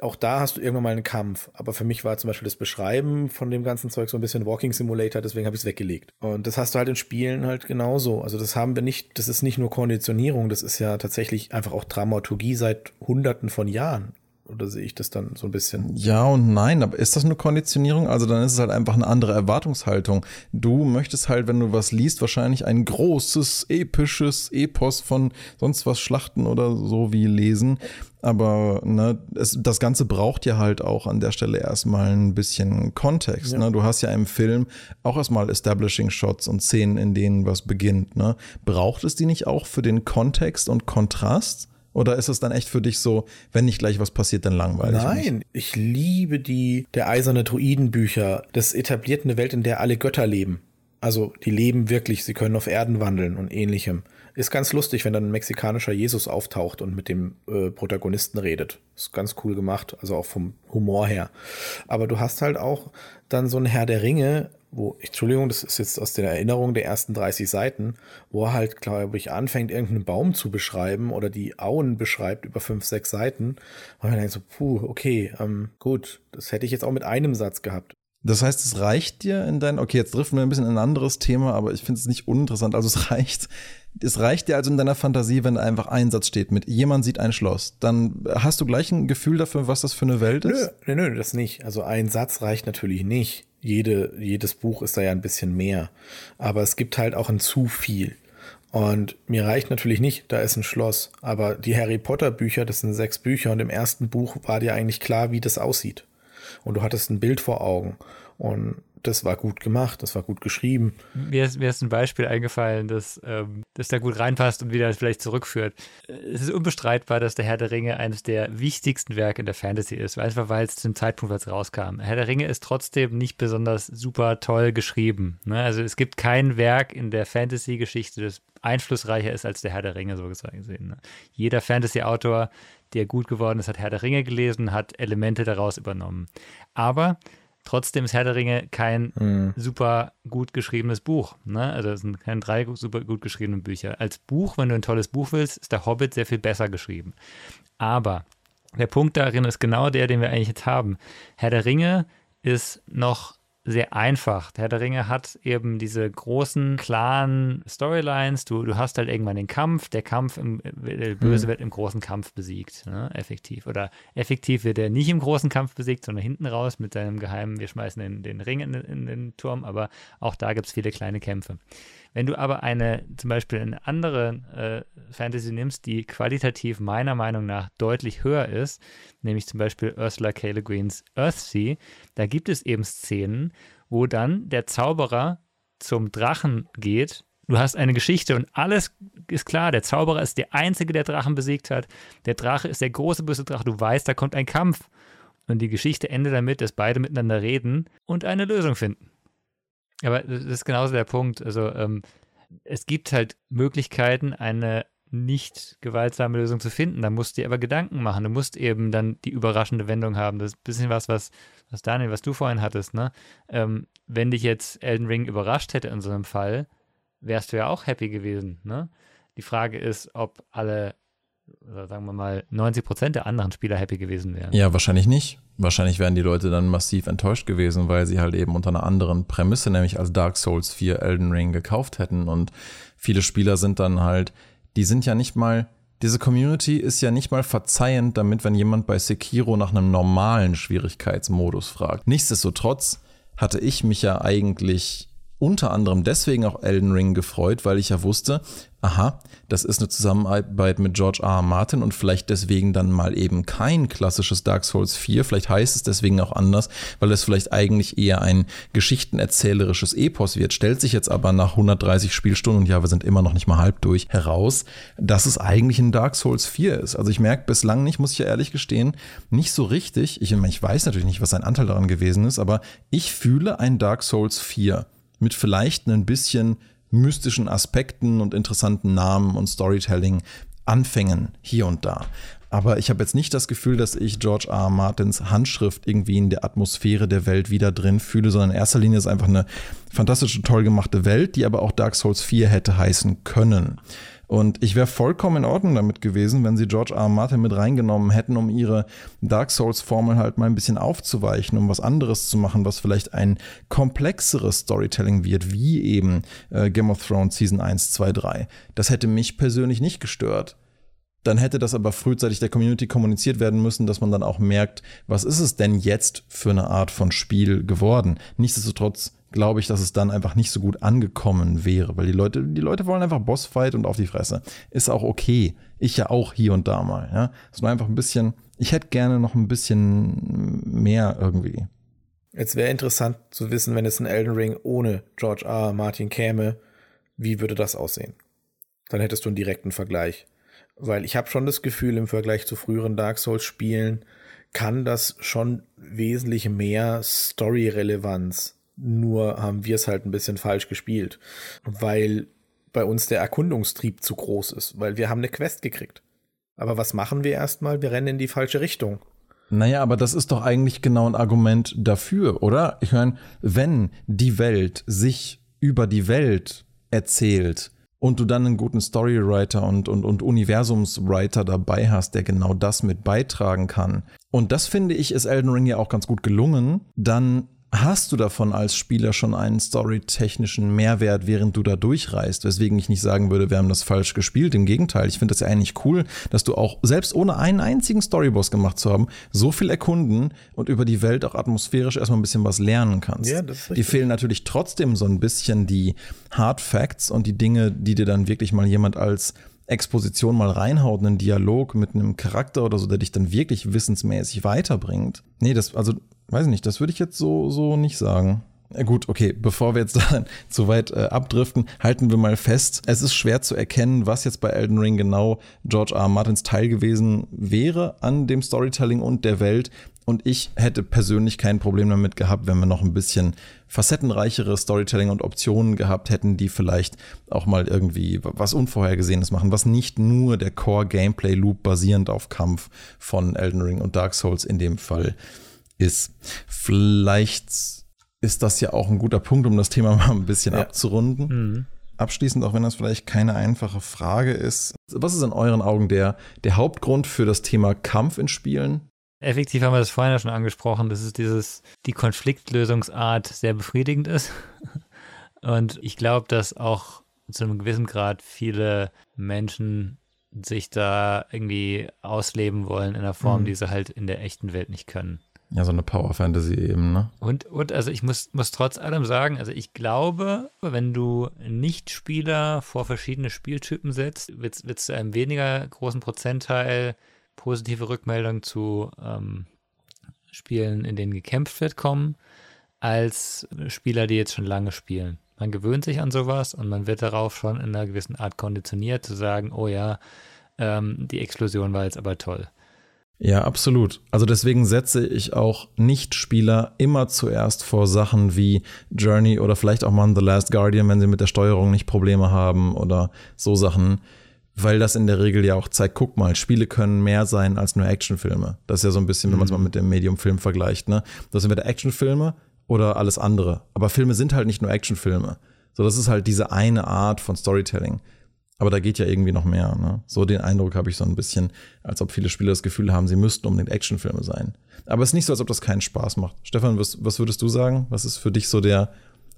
auch da hast du irgendwann mal einen Kampf. Aber für mich war zum Beispiel das Beschreiben von dem ganzen Zeug so ein bisschen Walking Simulator, deswegen habe ich es weggelegt. Und das hast du halt in Spielen halt genauso. Also das haben wir nicht, das ist nicht nur Konditionierung, das ist ja tatsächlich einfach auch Dramaturgie seit hunderten von Jahren. Oder sehe ich das dann so ein bisschen? Ja und nein, aber ist das nur Konditionierung? Also dann ist es halt einfach eine andere Erwartungshaltung. Du möchtest halt, wenn du was liest, wahrscheinlich ein großes, episches Epos von sonst was Schlachten oder so wie lesen. Aber ne, es, das Ganze braucht ja halt auch an der Stelle erstmal ein bisschen Kontext. Ja. Ne? Du hast ja im Film auch erstmal Establishing Shots und Szenen, in denen was beginnt. Ne? Braucht es die nicht auch für den Kontext und Kontrast? Oder ist es dann echt für dich so, wenn nicht gleich was passiert, dann langweilig? Nein, ich liebe die der eiserne Druidenbücher. Das etabliert eine Welt, in der alle Götter leben. Also die leben wirklich, sie können auf Erden wandeln und ähnlichem. Ist ganz lustig, wenn dann ein mexikanischer Jesus auftaucht und mit dem äh, Protagonisten redet. Ist ganz cool gemacht, also auch vom Humor her. Aber du hast halt auch dann so ein Herr der Ringe, wo, Entschuldigung, das ist jetzt aus der Erinnerung der ersten 30 Seiten, wo er halt, glaube ich, anfängt, irgendeinen Baum zu beschreiben oder die Auen beschreibt über fünf, sechs Seiten. Und man denkt so, puh, okay, ähm, gut, das hätte ich jetzt auch mit einem Satz gehabt. Das heißt, es reicht dir in dein, okay, jetzt driften wir ein bisschen in ein anderes Thema, aber ich finde es nicht uninteressant. Also es reicht, es reicht dir also in deiner Fantasie, wenn einfach ein Satz steht mit jemand sieht ein Schloss. Dann hast du gleich ein Gefühl dafür, was das für eine Welt ist? Nö, nö, nö, das nicht. Also ein Satz reicht natürlich nicht jede, jedes Buch ist da ja ein bisschen mehr. Aber es gibt halt auch ein zu viel. Und mir reicht natürlich nicht, da ist ein Schloss. Aber die Harry Potter Bücher, das sind sechs Bücher und im ersten Buch war dir eigentlich klar, wie das aussieht. Und du hattest ein Bild vor Augen. Und das war gut gemacht, das war gut geschrieben. Mir ist, mir ist ein Beispiel eingefallen, das, ähm, das da gut reinpasst und wieder vielleicht zurückführt. Es ist unbestreitbar, dass der Herr der Ringe eines der wichtigsten Werke in der Fantasy ist, einfach weil es zum Zeitpunkt, als es rauskam. Herr der Ringe ist trotzdem nicht besonders super toll geschrieben. Ne? Also es gibt kein Werk in der Fantasy-Geschichte, das einflussreicher ist als der Herr der Ringe, so gesehen. Ne? Jeder Fantasy-Autor, der gut geworden ist, hat Herr der Ringe gelesen, hat Elemente daraus übernommen. Aber Trotzdem ist Herr der Ringe kein mhm. super gut geschriebenes Buch. Ne? Also es sind keine drei super gut geschriebenen Bücher. Als Buch, wenn du ein tolles Buch willst, ist der Hobbit sehr viel besser geschrieben. Aber der Punkt darin ist genau der, den wir eigentlich jetzt haben. Herr der Ringe ist noch sehr einfach. Der Herr der Ringe hat eben diese großen, klaren Storylines. Du, du hast halt irgendwann den Kampf. Der Kampf, im, der Böse mhm. wird im großen Kampf besiegt, ne? effektiv. Oder effektiv wird er nicht im großen Kampf besiegt, sondern hinten raus mit seinem geheimen, wir schmeißen den, den Ring in, in den Turm. Aber auch da gibt es viele kleine Kämpfe. Wenn du aber eine, zum Beispiel eine andere äh, Fantasy nimmst, die qualitativ meiner Meinung nach deutlich höher ist, nämlich zum Beispiel Ursula K. Le Guins Earthsea, da gibt es eben Szenen, wo dann der Zauberer zum Drachen geht. Du hast eine Geschichte und alles ist klar. Der Zauberer ist der Einzige, der Drachen besiegt hat. Der Drache ist der große böse Drache. Du weißt, da kommt ein Kampf. Und die Geschichte endet damit, dass beide miteinander reden und eine Lösung finden. Aber das ist genauso der Punkt. Also ähm, es gibt halt Möglichkeiten, eine nicht gewaltsame Lösung zu finden. Da musst du dir aber Gedanken machen. Du musst eben dann die überraschende Wendung haben. Das ist ein bisschen was, was, was Daniel, was du vorhin hattest, ne? Ähm, wenn dich jetzt Elden Ring überrascht hätte in so einem Fall, wärst du ja auch happy gewesen, ne? Die Frage ist, ob alle, sagen wir mal, 90 Prozent der anderen Spieler happy gewesen wären. Ja, wahrscheinlich nicht. Wahrscheinlich wären die Leute dann massiv enttäuscht gewesen, weil sie halt eben unter einer anderen Prämisse, nämlich als Dark Souls 4 Elden Ring gekauft hätten. Und viele Spieler sind dann halt, die sind ja nicht mal, diese Community ist ja nicht mal verzeihend damit, wenn jemand bei Sekiro nach einem normalen Schwierigkeitsmodus fragt. Nichtsdestotrotz hatte ich mich ja eigentlich unter anderem deswegen auch Elden Ring gefreut, weil ich ja wusste, aha, das ist eine Zusammenarbeit mit George R. R. Martin und vielleicht deswegen dann mal eben kein klassisches Dark Souls 4. Vielleicht heißt es deswegen auch anders, weil es vielleicht eigentlich eher ein geschichtenerzählerisches Epos wird. Stellt sich jetzt aber nach 130 Spielstunden, und ja, wir sind immer noch nicht mal halb durch, heraus, dass es eigentlich ein Dark Souls 4 ist. Also ich merke bislang nicht, muss ich ja ehrlich gestehen, nicht so richtig. Ich, ich weiß natürlich nicht, was sein Anteil daran gewesen ist, aber ich fühle ein Dark Souls 4 mit vielleicht ein bisschen mystischen Aspekten und interessanten Namen und Storytelling Anfängen hier und da. Aber ich habe jetzt nicht das Gefühl, dass ich George R. R. Martins Handschrift irgendwie in der Atmosphäre der Welt wieder drin fühle, sondern in erster Linie ist einfach eine fantastische, toll gemachte Welt, die aber auch Dark Souls 4 hätte heißen können. Und ich wäre vollkommen in Ordnung damit gewesen, wenn sie George R. R. Martin mit reingenommen hätten, um ihre Dark Souls-Formel halt mal ein bisschen aufzuweichen, um was anderes zu machen, was vielleicht ein komplexeres Storytelling wird, wie eben äh, Game of Thrones Season 1, 2, 3. Das hätte mich persönlich nicht gestört. Dann hätte das aber frühzeitig der Community kommuniziert werden müssen, dass man dann auch merkt, was ist es denn jetzt für eine Art von Spiel geworden. Nichtsdestotrotz glaube ich, dass es dann einfach nicht so gut angekommen wäre, weil die Leute, die Leute wollen einfach Bossfight und auf die Fresse. Ist auch okay. Ich ja auch hier und da mal, ja. Es nur einfach ein bisschen, ich hätte gerne noch ein bisschen mehr irgendwie. Jetzt wäre interessant zu wissen, wenn es ein Elden Ring ohne George R. R. Martin käme, wie würde das aussehen? Dann hättest du einen direkten Vergleich. Weil ich habe schon das Gefühl, im Vergleich zu früheren Dark Souls-Spielen kann das schon wesentlich mehr Story-Relevanz nur haben wir es halt ein bisschen falsch gespielt, weil bei uns der Erkundungstrieb zu groß ist, weil wir haben eine Quest gekriegt. Aber was machen wir erstmal? Wir rennen in die falsche Richtung. Naja, aber das ist doch eigentlich genau ein Argument dafür, oder? Ich meine, wenn die Welt sich über die Welt erzählt und du dann einen guten Storywriter und, und, und Universumswriter dabei hast, der genau das mit beitragen kann, und das finde ich, ist Elden Ring ja auch ganz gut gelungen, dann hast du davon als Spieler schon einen storytechnischen Mehrwert, während du da durchreist. Weswegen ich nicht sagen würde, wir haben das falsch gespielt. Im Gegenteil, ich finde das ja eigentlich cool, dass du auch, selbst ohne einen einzigen Storyboss gemacht zu haben, so viel erkunden und über die Welt auch atmosphärisch erstmal ein bisschen was lernen kannst. Ja, das ist die fehlen natürlich trotzdem so ein bisschen die Hard Facts und die Dinge, die dir dann wirklich mal jemand als Exposition mal reinhaut, einen Dialog mit einem Charakter oder so, der dich dann wirklich wissensmäßig weiterbringt. Nee, das, also Weiß nicht, das würde ich jetzt so, so nicht sagen. Gut, okay, bevor wir jetzt da zu weit äh, abdriften, halten wir mal fest, es ist schwer zu erkennen, was jetzt bei Elden Ring genau George R. R. Martins Teil gewesen wäre an dem Storytelling und der Welt. Und ich hätte persönlich kein Problem damit gehabt, wenn wir noch ein bisschen facettenreichere Storytelling und Optionen gehabt hätten, die vielleicht auch mal irgendwie was Unvorhergesehenes machen, was nicht nur der Core-Gameplay-Loop basierend auf Kampf von Elden Ring und Dark Souls in dem Fall ist. Vielleicht ist das ja auch ein guter Punkt, um das Thema mal ein bisschen ja. abzurunden. Mhm. Abschließend, auch wenn das vielleicht keine einfache Frage ist, was ist in euren Augen der, der Hauptgrund für das Thema Kampf in Spielen? Effektiv haben wir das vorhin ja schon angesprochen, dass es dieses, die Konfliktlösungsart sehr befriedigend ist. Und ich glaube, dass auch zu einem gewissen Grad viele Menschen sich da irgendwie ausleben wollen in einer Form, mhm. die sie halt in der echten Welt nicht können. Ja, so eine Power Fantasy eben, ne? Und, und also ich muss, muss trotz allem sagen, also ich glaube, wenn du Nicht-Spieler vor verschiedene Spieltypen setzt, wird es zu einem weniger großen Prozentteil positive Rückmeldungen zu ähm, Spielen, in denen gekämpft wird, kommen, als Spieler, die jetzt schon lange spielen. Man gewöhnt sich an sowas und man wird darauf schon in einer gewissen Art konditioniert, zu sagen, oh ja, ähm, die Explosion war jetzt aber toll. Ja, absolut. Also deswegen setze ich auch Nicht-Spieler immer zuerst vor Sachen wie Journey oder vielleicht auch mal The Last Guardian, wenn sie mit der Steuerung nicht Probleme haben oder so Sachen, weil das in der Regel ja auch zeigt, guck mal, Spiele können mehr sein als nur Actionfilme. Das ist ja so ein bisschen, wenn man es mhm. mal mit dem Medium-Film vergleicht, ne? Das sind wieder Actionfilme oder alles andere. Aber Filme sind halt nicht nur Actionfilme. So, das ist halt diese eine Art von Storytelling. Aber da geht ja irgendwie noch mehr. Ne? So den Eindruck habe ich so ein bisschen, als ob viele Spieler das Gefühl haben, sie müssten unbedingt Actionfilme sein. Aber es ist nicht so, als ob das keinen Spaß macht. Stefan, was, was würdest du sagen? Was ist für dich so der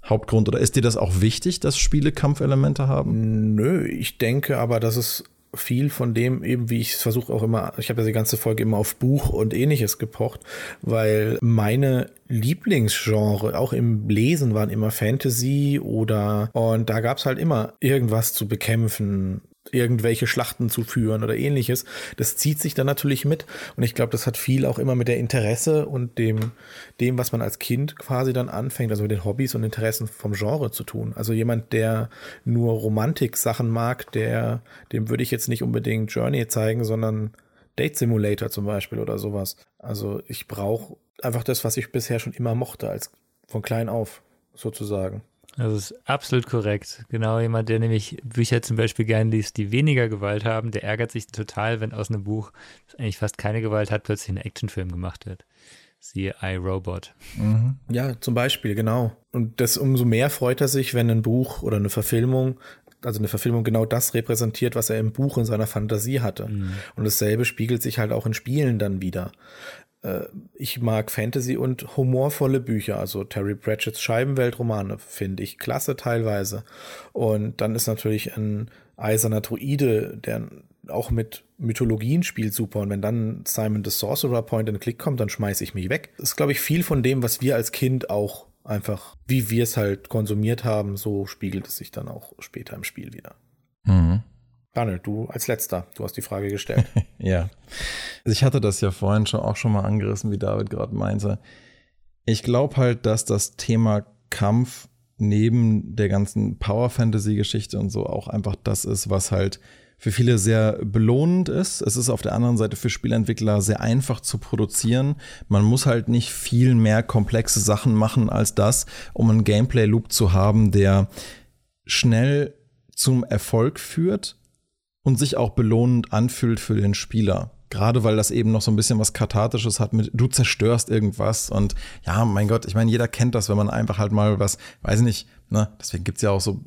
Hauptgrund? Oder ist dir das auch wichtig, dass Spiele Kampfelemente haben? Nö, ich denke aber, dass es viel von dem eben, wie ich es versuche auch immer, ich habe ja die ganze Folge immer auf Buch und ähnliches gepocht, weil meine Lieblingsgenre auch im Lesen waren immer Fantasy oder und da gab es halt immer irgendwas zu bekämpfen, irgendwelche Schlachten zu führen oder ähnliches. Das zieht sich dann natürlich mit. Und ich glaube, das hat viel auch immer mit der Interesse und dem, dem, was man als Kind quasi dann anfängt, also mit den Hobbys und Interessen vom Genre zu tun. Also jemand, der nur Romantik-Sachen mag, der, dem würde ich jetzt nicht unbedingt Journey zeigen, sondern Date Simulator zum Beispiel oder sowas. Also ich brauche einfach das, was ich bisher schon immer mochte, als von klein auf sozusagen. Das ist absolut korrekt. Genau jemand, der nämlich Bücher zum Beispiel gern liest, die weniger Gewalt haben, der ärgert sich total, wenn aus einem Buch, das eigentlich fast keine Gewalt hat, plötzlich ein Actionfilm gemacht wird. Siehe iRobot. Mhm. Ja, zum Beispiel, genau. Und das umso mehr freut er sich, wenn ein Buch oder eine Verfilmung also eine Verfilmung genau das repräsentiert, was er im Buch in seiner Fantasie hatte. Mhm. Und dasselbe spiegelt sich halt auch in Spielen dann wieder. Äh, ich mag Fantasy und humorvolle Bücher, also Terry Pratchett's Scheibenweltromane finde ich klasse teilweise. Und dann ist natürlich ein eiserner Druide, der auch mit Mythologien spielt, super. Und wenn dann Simon the Sorcerer Point and Click kommt, dann schmeiße ich mich weg. Das ist, glaube ich, viel von dem, was wir als Kind auch einfach, wie wir es halt konsumiert haben, so spiegelt es sich dann auch später im Spiel wieder. Mhm. Daniel, du als letzter, du hast die Frage gestellt. ja. Also ich hatte das ja vorhin schon auch schon mal angerissen, wie David gerade meinte. Ich glaube halt, dass das Thema Kampf neben der ganzen Power Fantasy Geschichte und so auch einfach das ist, was halt für viele sehr belohnend ist. Es ist auf der anderen Seite für Spielentwickler sehr einfach zu produzieren. Man muss halt nicht viel mehr komplexe Sachen machen als das, um einen Gameplay Loop zu haben, der schnell zum Erfolg führt und sich auch belohnend anfühlt für den Spieler. Gerade weil das eben noch so ein bisschen was Kathartisches hat mit, du zerstörst irgendwas und ja, mein Gott, ich meine, jeder kennt das, wenn man einfach halt mal was, weiß ich nicht, Ne? Deswegen gibt's ja auch so,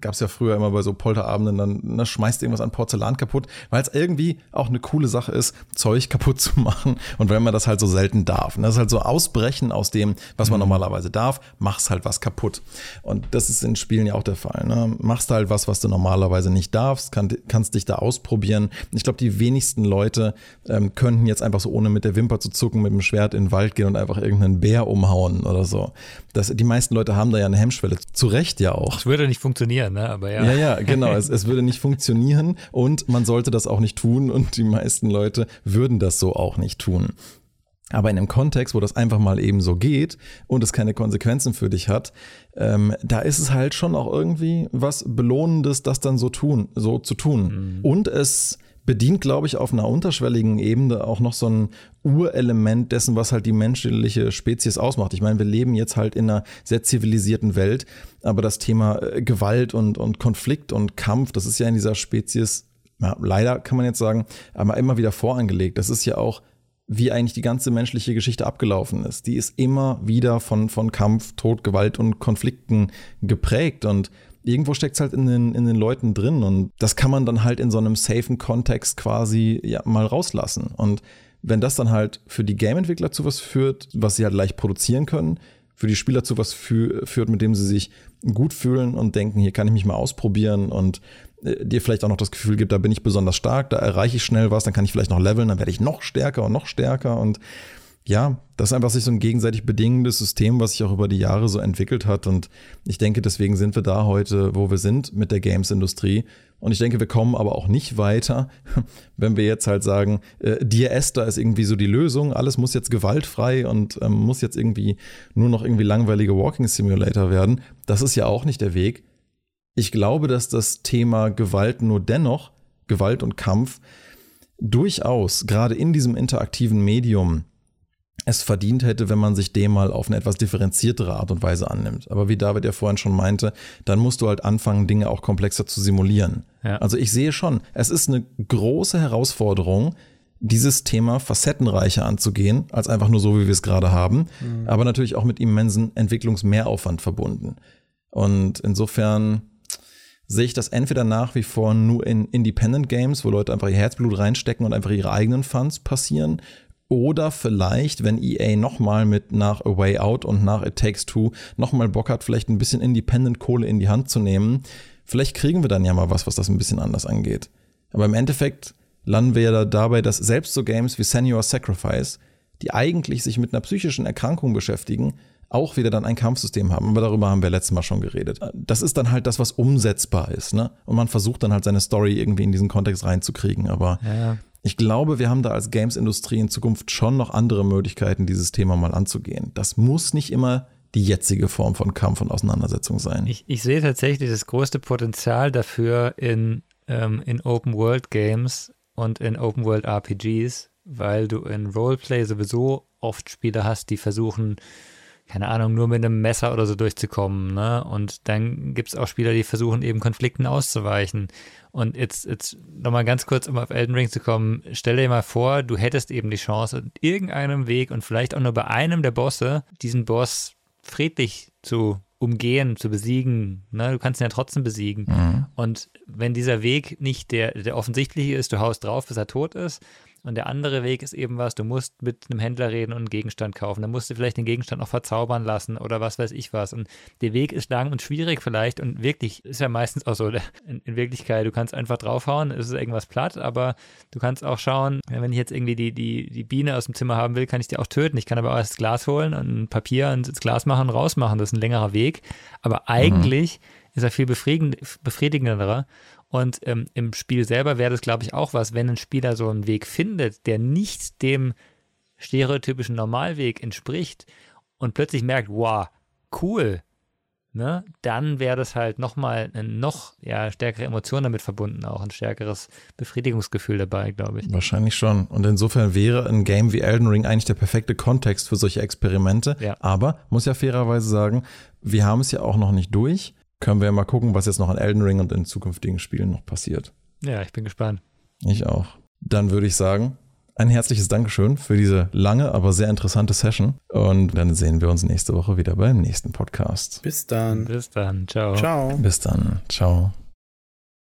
gab's ja früher immer bei so Polterabenden, dann ne, schmeißt irgendwas an Porzellan kaputt, weil es irgendwie auch eine coole Sache ist, Zeug kaputt zu machen und wenn man das halt so selten darf. Ne? Das ist halt so Ausbrechen aus dem, was man mhm. normalerweise darf, machst halt was kaputt. Und das ist in Spielen ja auch der Fall. Ne? Machst halt was, was du normalerweise nicht darfst, kann, kannst dich da ausprobieren. Ich glaube, die wenigsten Leute ähm, könnten jetzt einfach so ohne mit der Wimper zu zucken mit dem Schwert in den Wald gehen und einfach irgendeinen Bär umhauen oder so. Das, die meisten Leute haben da ja eine Hemmschwelle zu Recht ja auch. Es würde nicht funktionieren, ne? Aber ja. Ja, ja, genau. es, es würde nicht funktionieren und man sollte das auch nicht tun und die meisten Leute würden das so auch nicht tun. Aber in einem Kontext, wo das einfach mal eben so geht und es keine Konsequenzen für dich hat, ähm, da ist es halt schon auch irgendwie was Belohnendes, das dann so tun, so zu tun. Mhm. Und es bedient, glaube ich, auf einer unterschwelligen Ebene auch noch so ein Urelement dessen, was halt die menschliche Spezies ausmacht. Ich meine, wir leben jetzt halt in einer sehr zivilisierten Welt, aber das Thema äh, Gewalt und, und Konflikt und Kampf, das ist ja in dieser Spezies, ja, leider kann man jetzt sagen, aber immer wieder vorangelegt. Das ist ja auch wie eigentlich die ganze menschliche Geschichte abgelaufen ist. Die ist immer wieder von, von Kampf, Tod, Gewalt und Konflikten geprägt und irgendwo steckt es halt in den, in den Leuten drin und das kann man dann halt in so einem safen Kontext quasi ja mal rauslassen. Und wenn das dann halt für die Game-Entwickler zu was führt, was sie halt leicht produzieren können, für die Spieler zu was fü führt, mit dem sie sich gut fühlen und denken, hier kann ich mich mal ausprobieren und äh, dir vielleicht auch noch das Gefühl gibt, da bin ich besonders stark, da erreiche ich schnell was, dann kann ich vielleicht noch leveln, dann werde ich noch stärker und noch stärker und ja, das ist einfach sich so ein gegenseitig bedingendes System, was sich auch über die Jahre so entwickelt hat. Und ich denke, deswegen sind wir da heute, wo wir sind mit der Games-Industrie. Und ich denke, wir kommen aber auch nicht weiter, wenn wir jetzt halt sagen, äh, Dear Esther ist irgendwie so die Lösung, alles muss jetzt gewaltfrei und ähm, muss jetzt irgendwie nur noch irgendwie langweilige Walking Simulator werden. Das ist ja auch nicht der Weg. Ich glaube, dass das Thema Gewalt nur dennoch, Gewalt und Kampf, durchaus gerade in diesem interaktiven Medium es verdient hätte, wenn man sich dem mal auf eine etwas differenziertere Art und Weise annimmt. Aber wie David ja vorhin schon meinte, dann musst du halt anfangen, Dinge auch komplexer zu simulieren. Ja. Also ich sehe schon, es ist eine große Herausforderung, dieses Thema facettenreicher anzugehen, als einfach nur so, wie wir es gerade haben, mhm. aber natürlich auch mit immensen Entwicklungsmehraufwand verbunden. Und insofern sehe ich das entweder nach wie vor nur in Independent Games, wo Leute einfach ihr Herzblut reinstecken und einfach ihre eigenen Funds passieren, oder vielleicht, wenn EA nochmal mit nach A Way Out und nach It Takes Two nochmal Bock hat, vielleicht ein bisschen Independent-Kohle in die Hand zu nehmen, vielleicht kriegen wir dann ja mal was, was das ein bisschen anders angeht. Aber im Endeffekt landen wir ja dabei, dass selbst so Games wie Senior Sacrifice, die eigentlich sich mit einer psychischen Erkrankung beschäftigen, auch wieder dann ein Kampfsystem haben. Aber darüber haben wir letztes Mal schon geredet. Das ist dann halt das, was umsetzbar ist, ne? Und man versucht dann halt seine Story irgendwie in diesen Kontext reinzukriegen. Aber ja. Ich glaube, wir haben da als Games-Industrie in Zukunft schon noch andere Möglichkeiten, dieses Thema mal anzugehen. Das muss nicht immer die jetzige Form von Kampf und Auseinandersetzung sein. Ich, ich sehe tatsächlich das größte Potenzial dafür in, ähm, in Open World Games und in Open World RPGs, weil du in Roleplay sowieso oft Spiele hast, die versuchen, keine Ahnung, nur mit einem Messer oder so durchzukommen. Ne? Und dann gibt es auch Spieler, die versuchen, eben Konflikten auszuweichen. Und jetzt, jetzt nochmal ganz kurz, um auf Elden Ring zu kommen, stell dir mal vor, du hättest eben die Chance, in irgendeinem Weg und vielleicht auch nur bei einem der Bosse, diesen Boss friedlich zu umgehen, zu besiegen. Ne? Du kannst ihn ja trotzdem besiegen. Mhm. Und wenn dieser Weg nicht der, der offensichtliche ist, du haust drauf, bis er tot ist, und der andere Weg ist eben was, du musst mit einem Händler reden und einen Gegenstand kaufen. Dann musst du vielleicht den Gegenstand noch verzaubern lassen oder was weiß ich was. Und der Weg ist lang und schwierig vielleicht und wirklich ist ja meistens auch so in, in Wirklichkeit, du kannst einfach draufhauen, es ist irgendwas platt, aber du kannst auch schauen, wenn ich jetzt irgendwie die, die, die Biene aus dem Zimmer haben will, kann ich die auch töten. Ich kann aber auch das Glas holen und ein Papier ins Glas machen und rausmachen. Das ist ein längerer Weg. Aber eigentlich mhm. ist er viel befriedigenderer. Und ähm, im Spiel selber wäre das, glaube ich, auch was, wenn ein Spieler so einen Weg findet, der nicht dem stereotypischen Normalweg entspricht und plötzlich merkt, wow, cool, ne, dann wäre das halt nochmal eine noch ja, stärkere Emotion damit verbunden, auch ein stärkeres Befriedigungsgefühl dabei, glaube ich. Wahrscheinlich schon. Und insofern wäre ein Game wie Elden Ring eigentlich der perfekte Kontext für solche Experimente. Ja. Aber muss ja fairerweise sagen, wir haben es ja auch noch nicht durch können wir ja mal gucken, was jetzt noch an Elden Ring und in zukünftigen Spielen noch passiert. Ja, ich bin gespannt. Ich auch. Dann würde ich sagen, ein herzliches Dankeschön für diese lange, aber sehr interessante Session. Und dann sehen wir uns nächste Woche wieder beim nächsten Podcast. Bis dann. Bis dann. Ciao. Ciao. Bis dann. Ciao.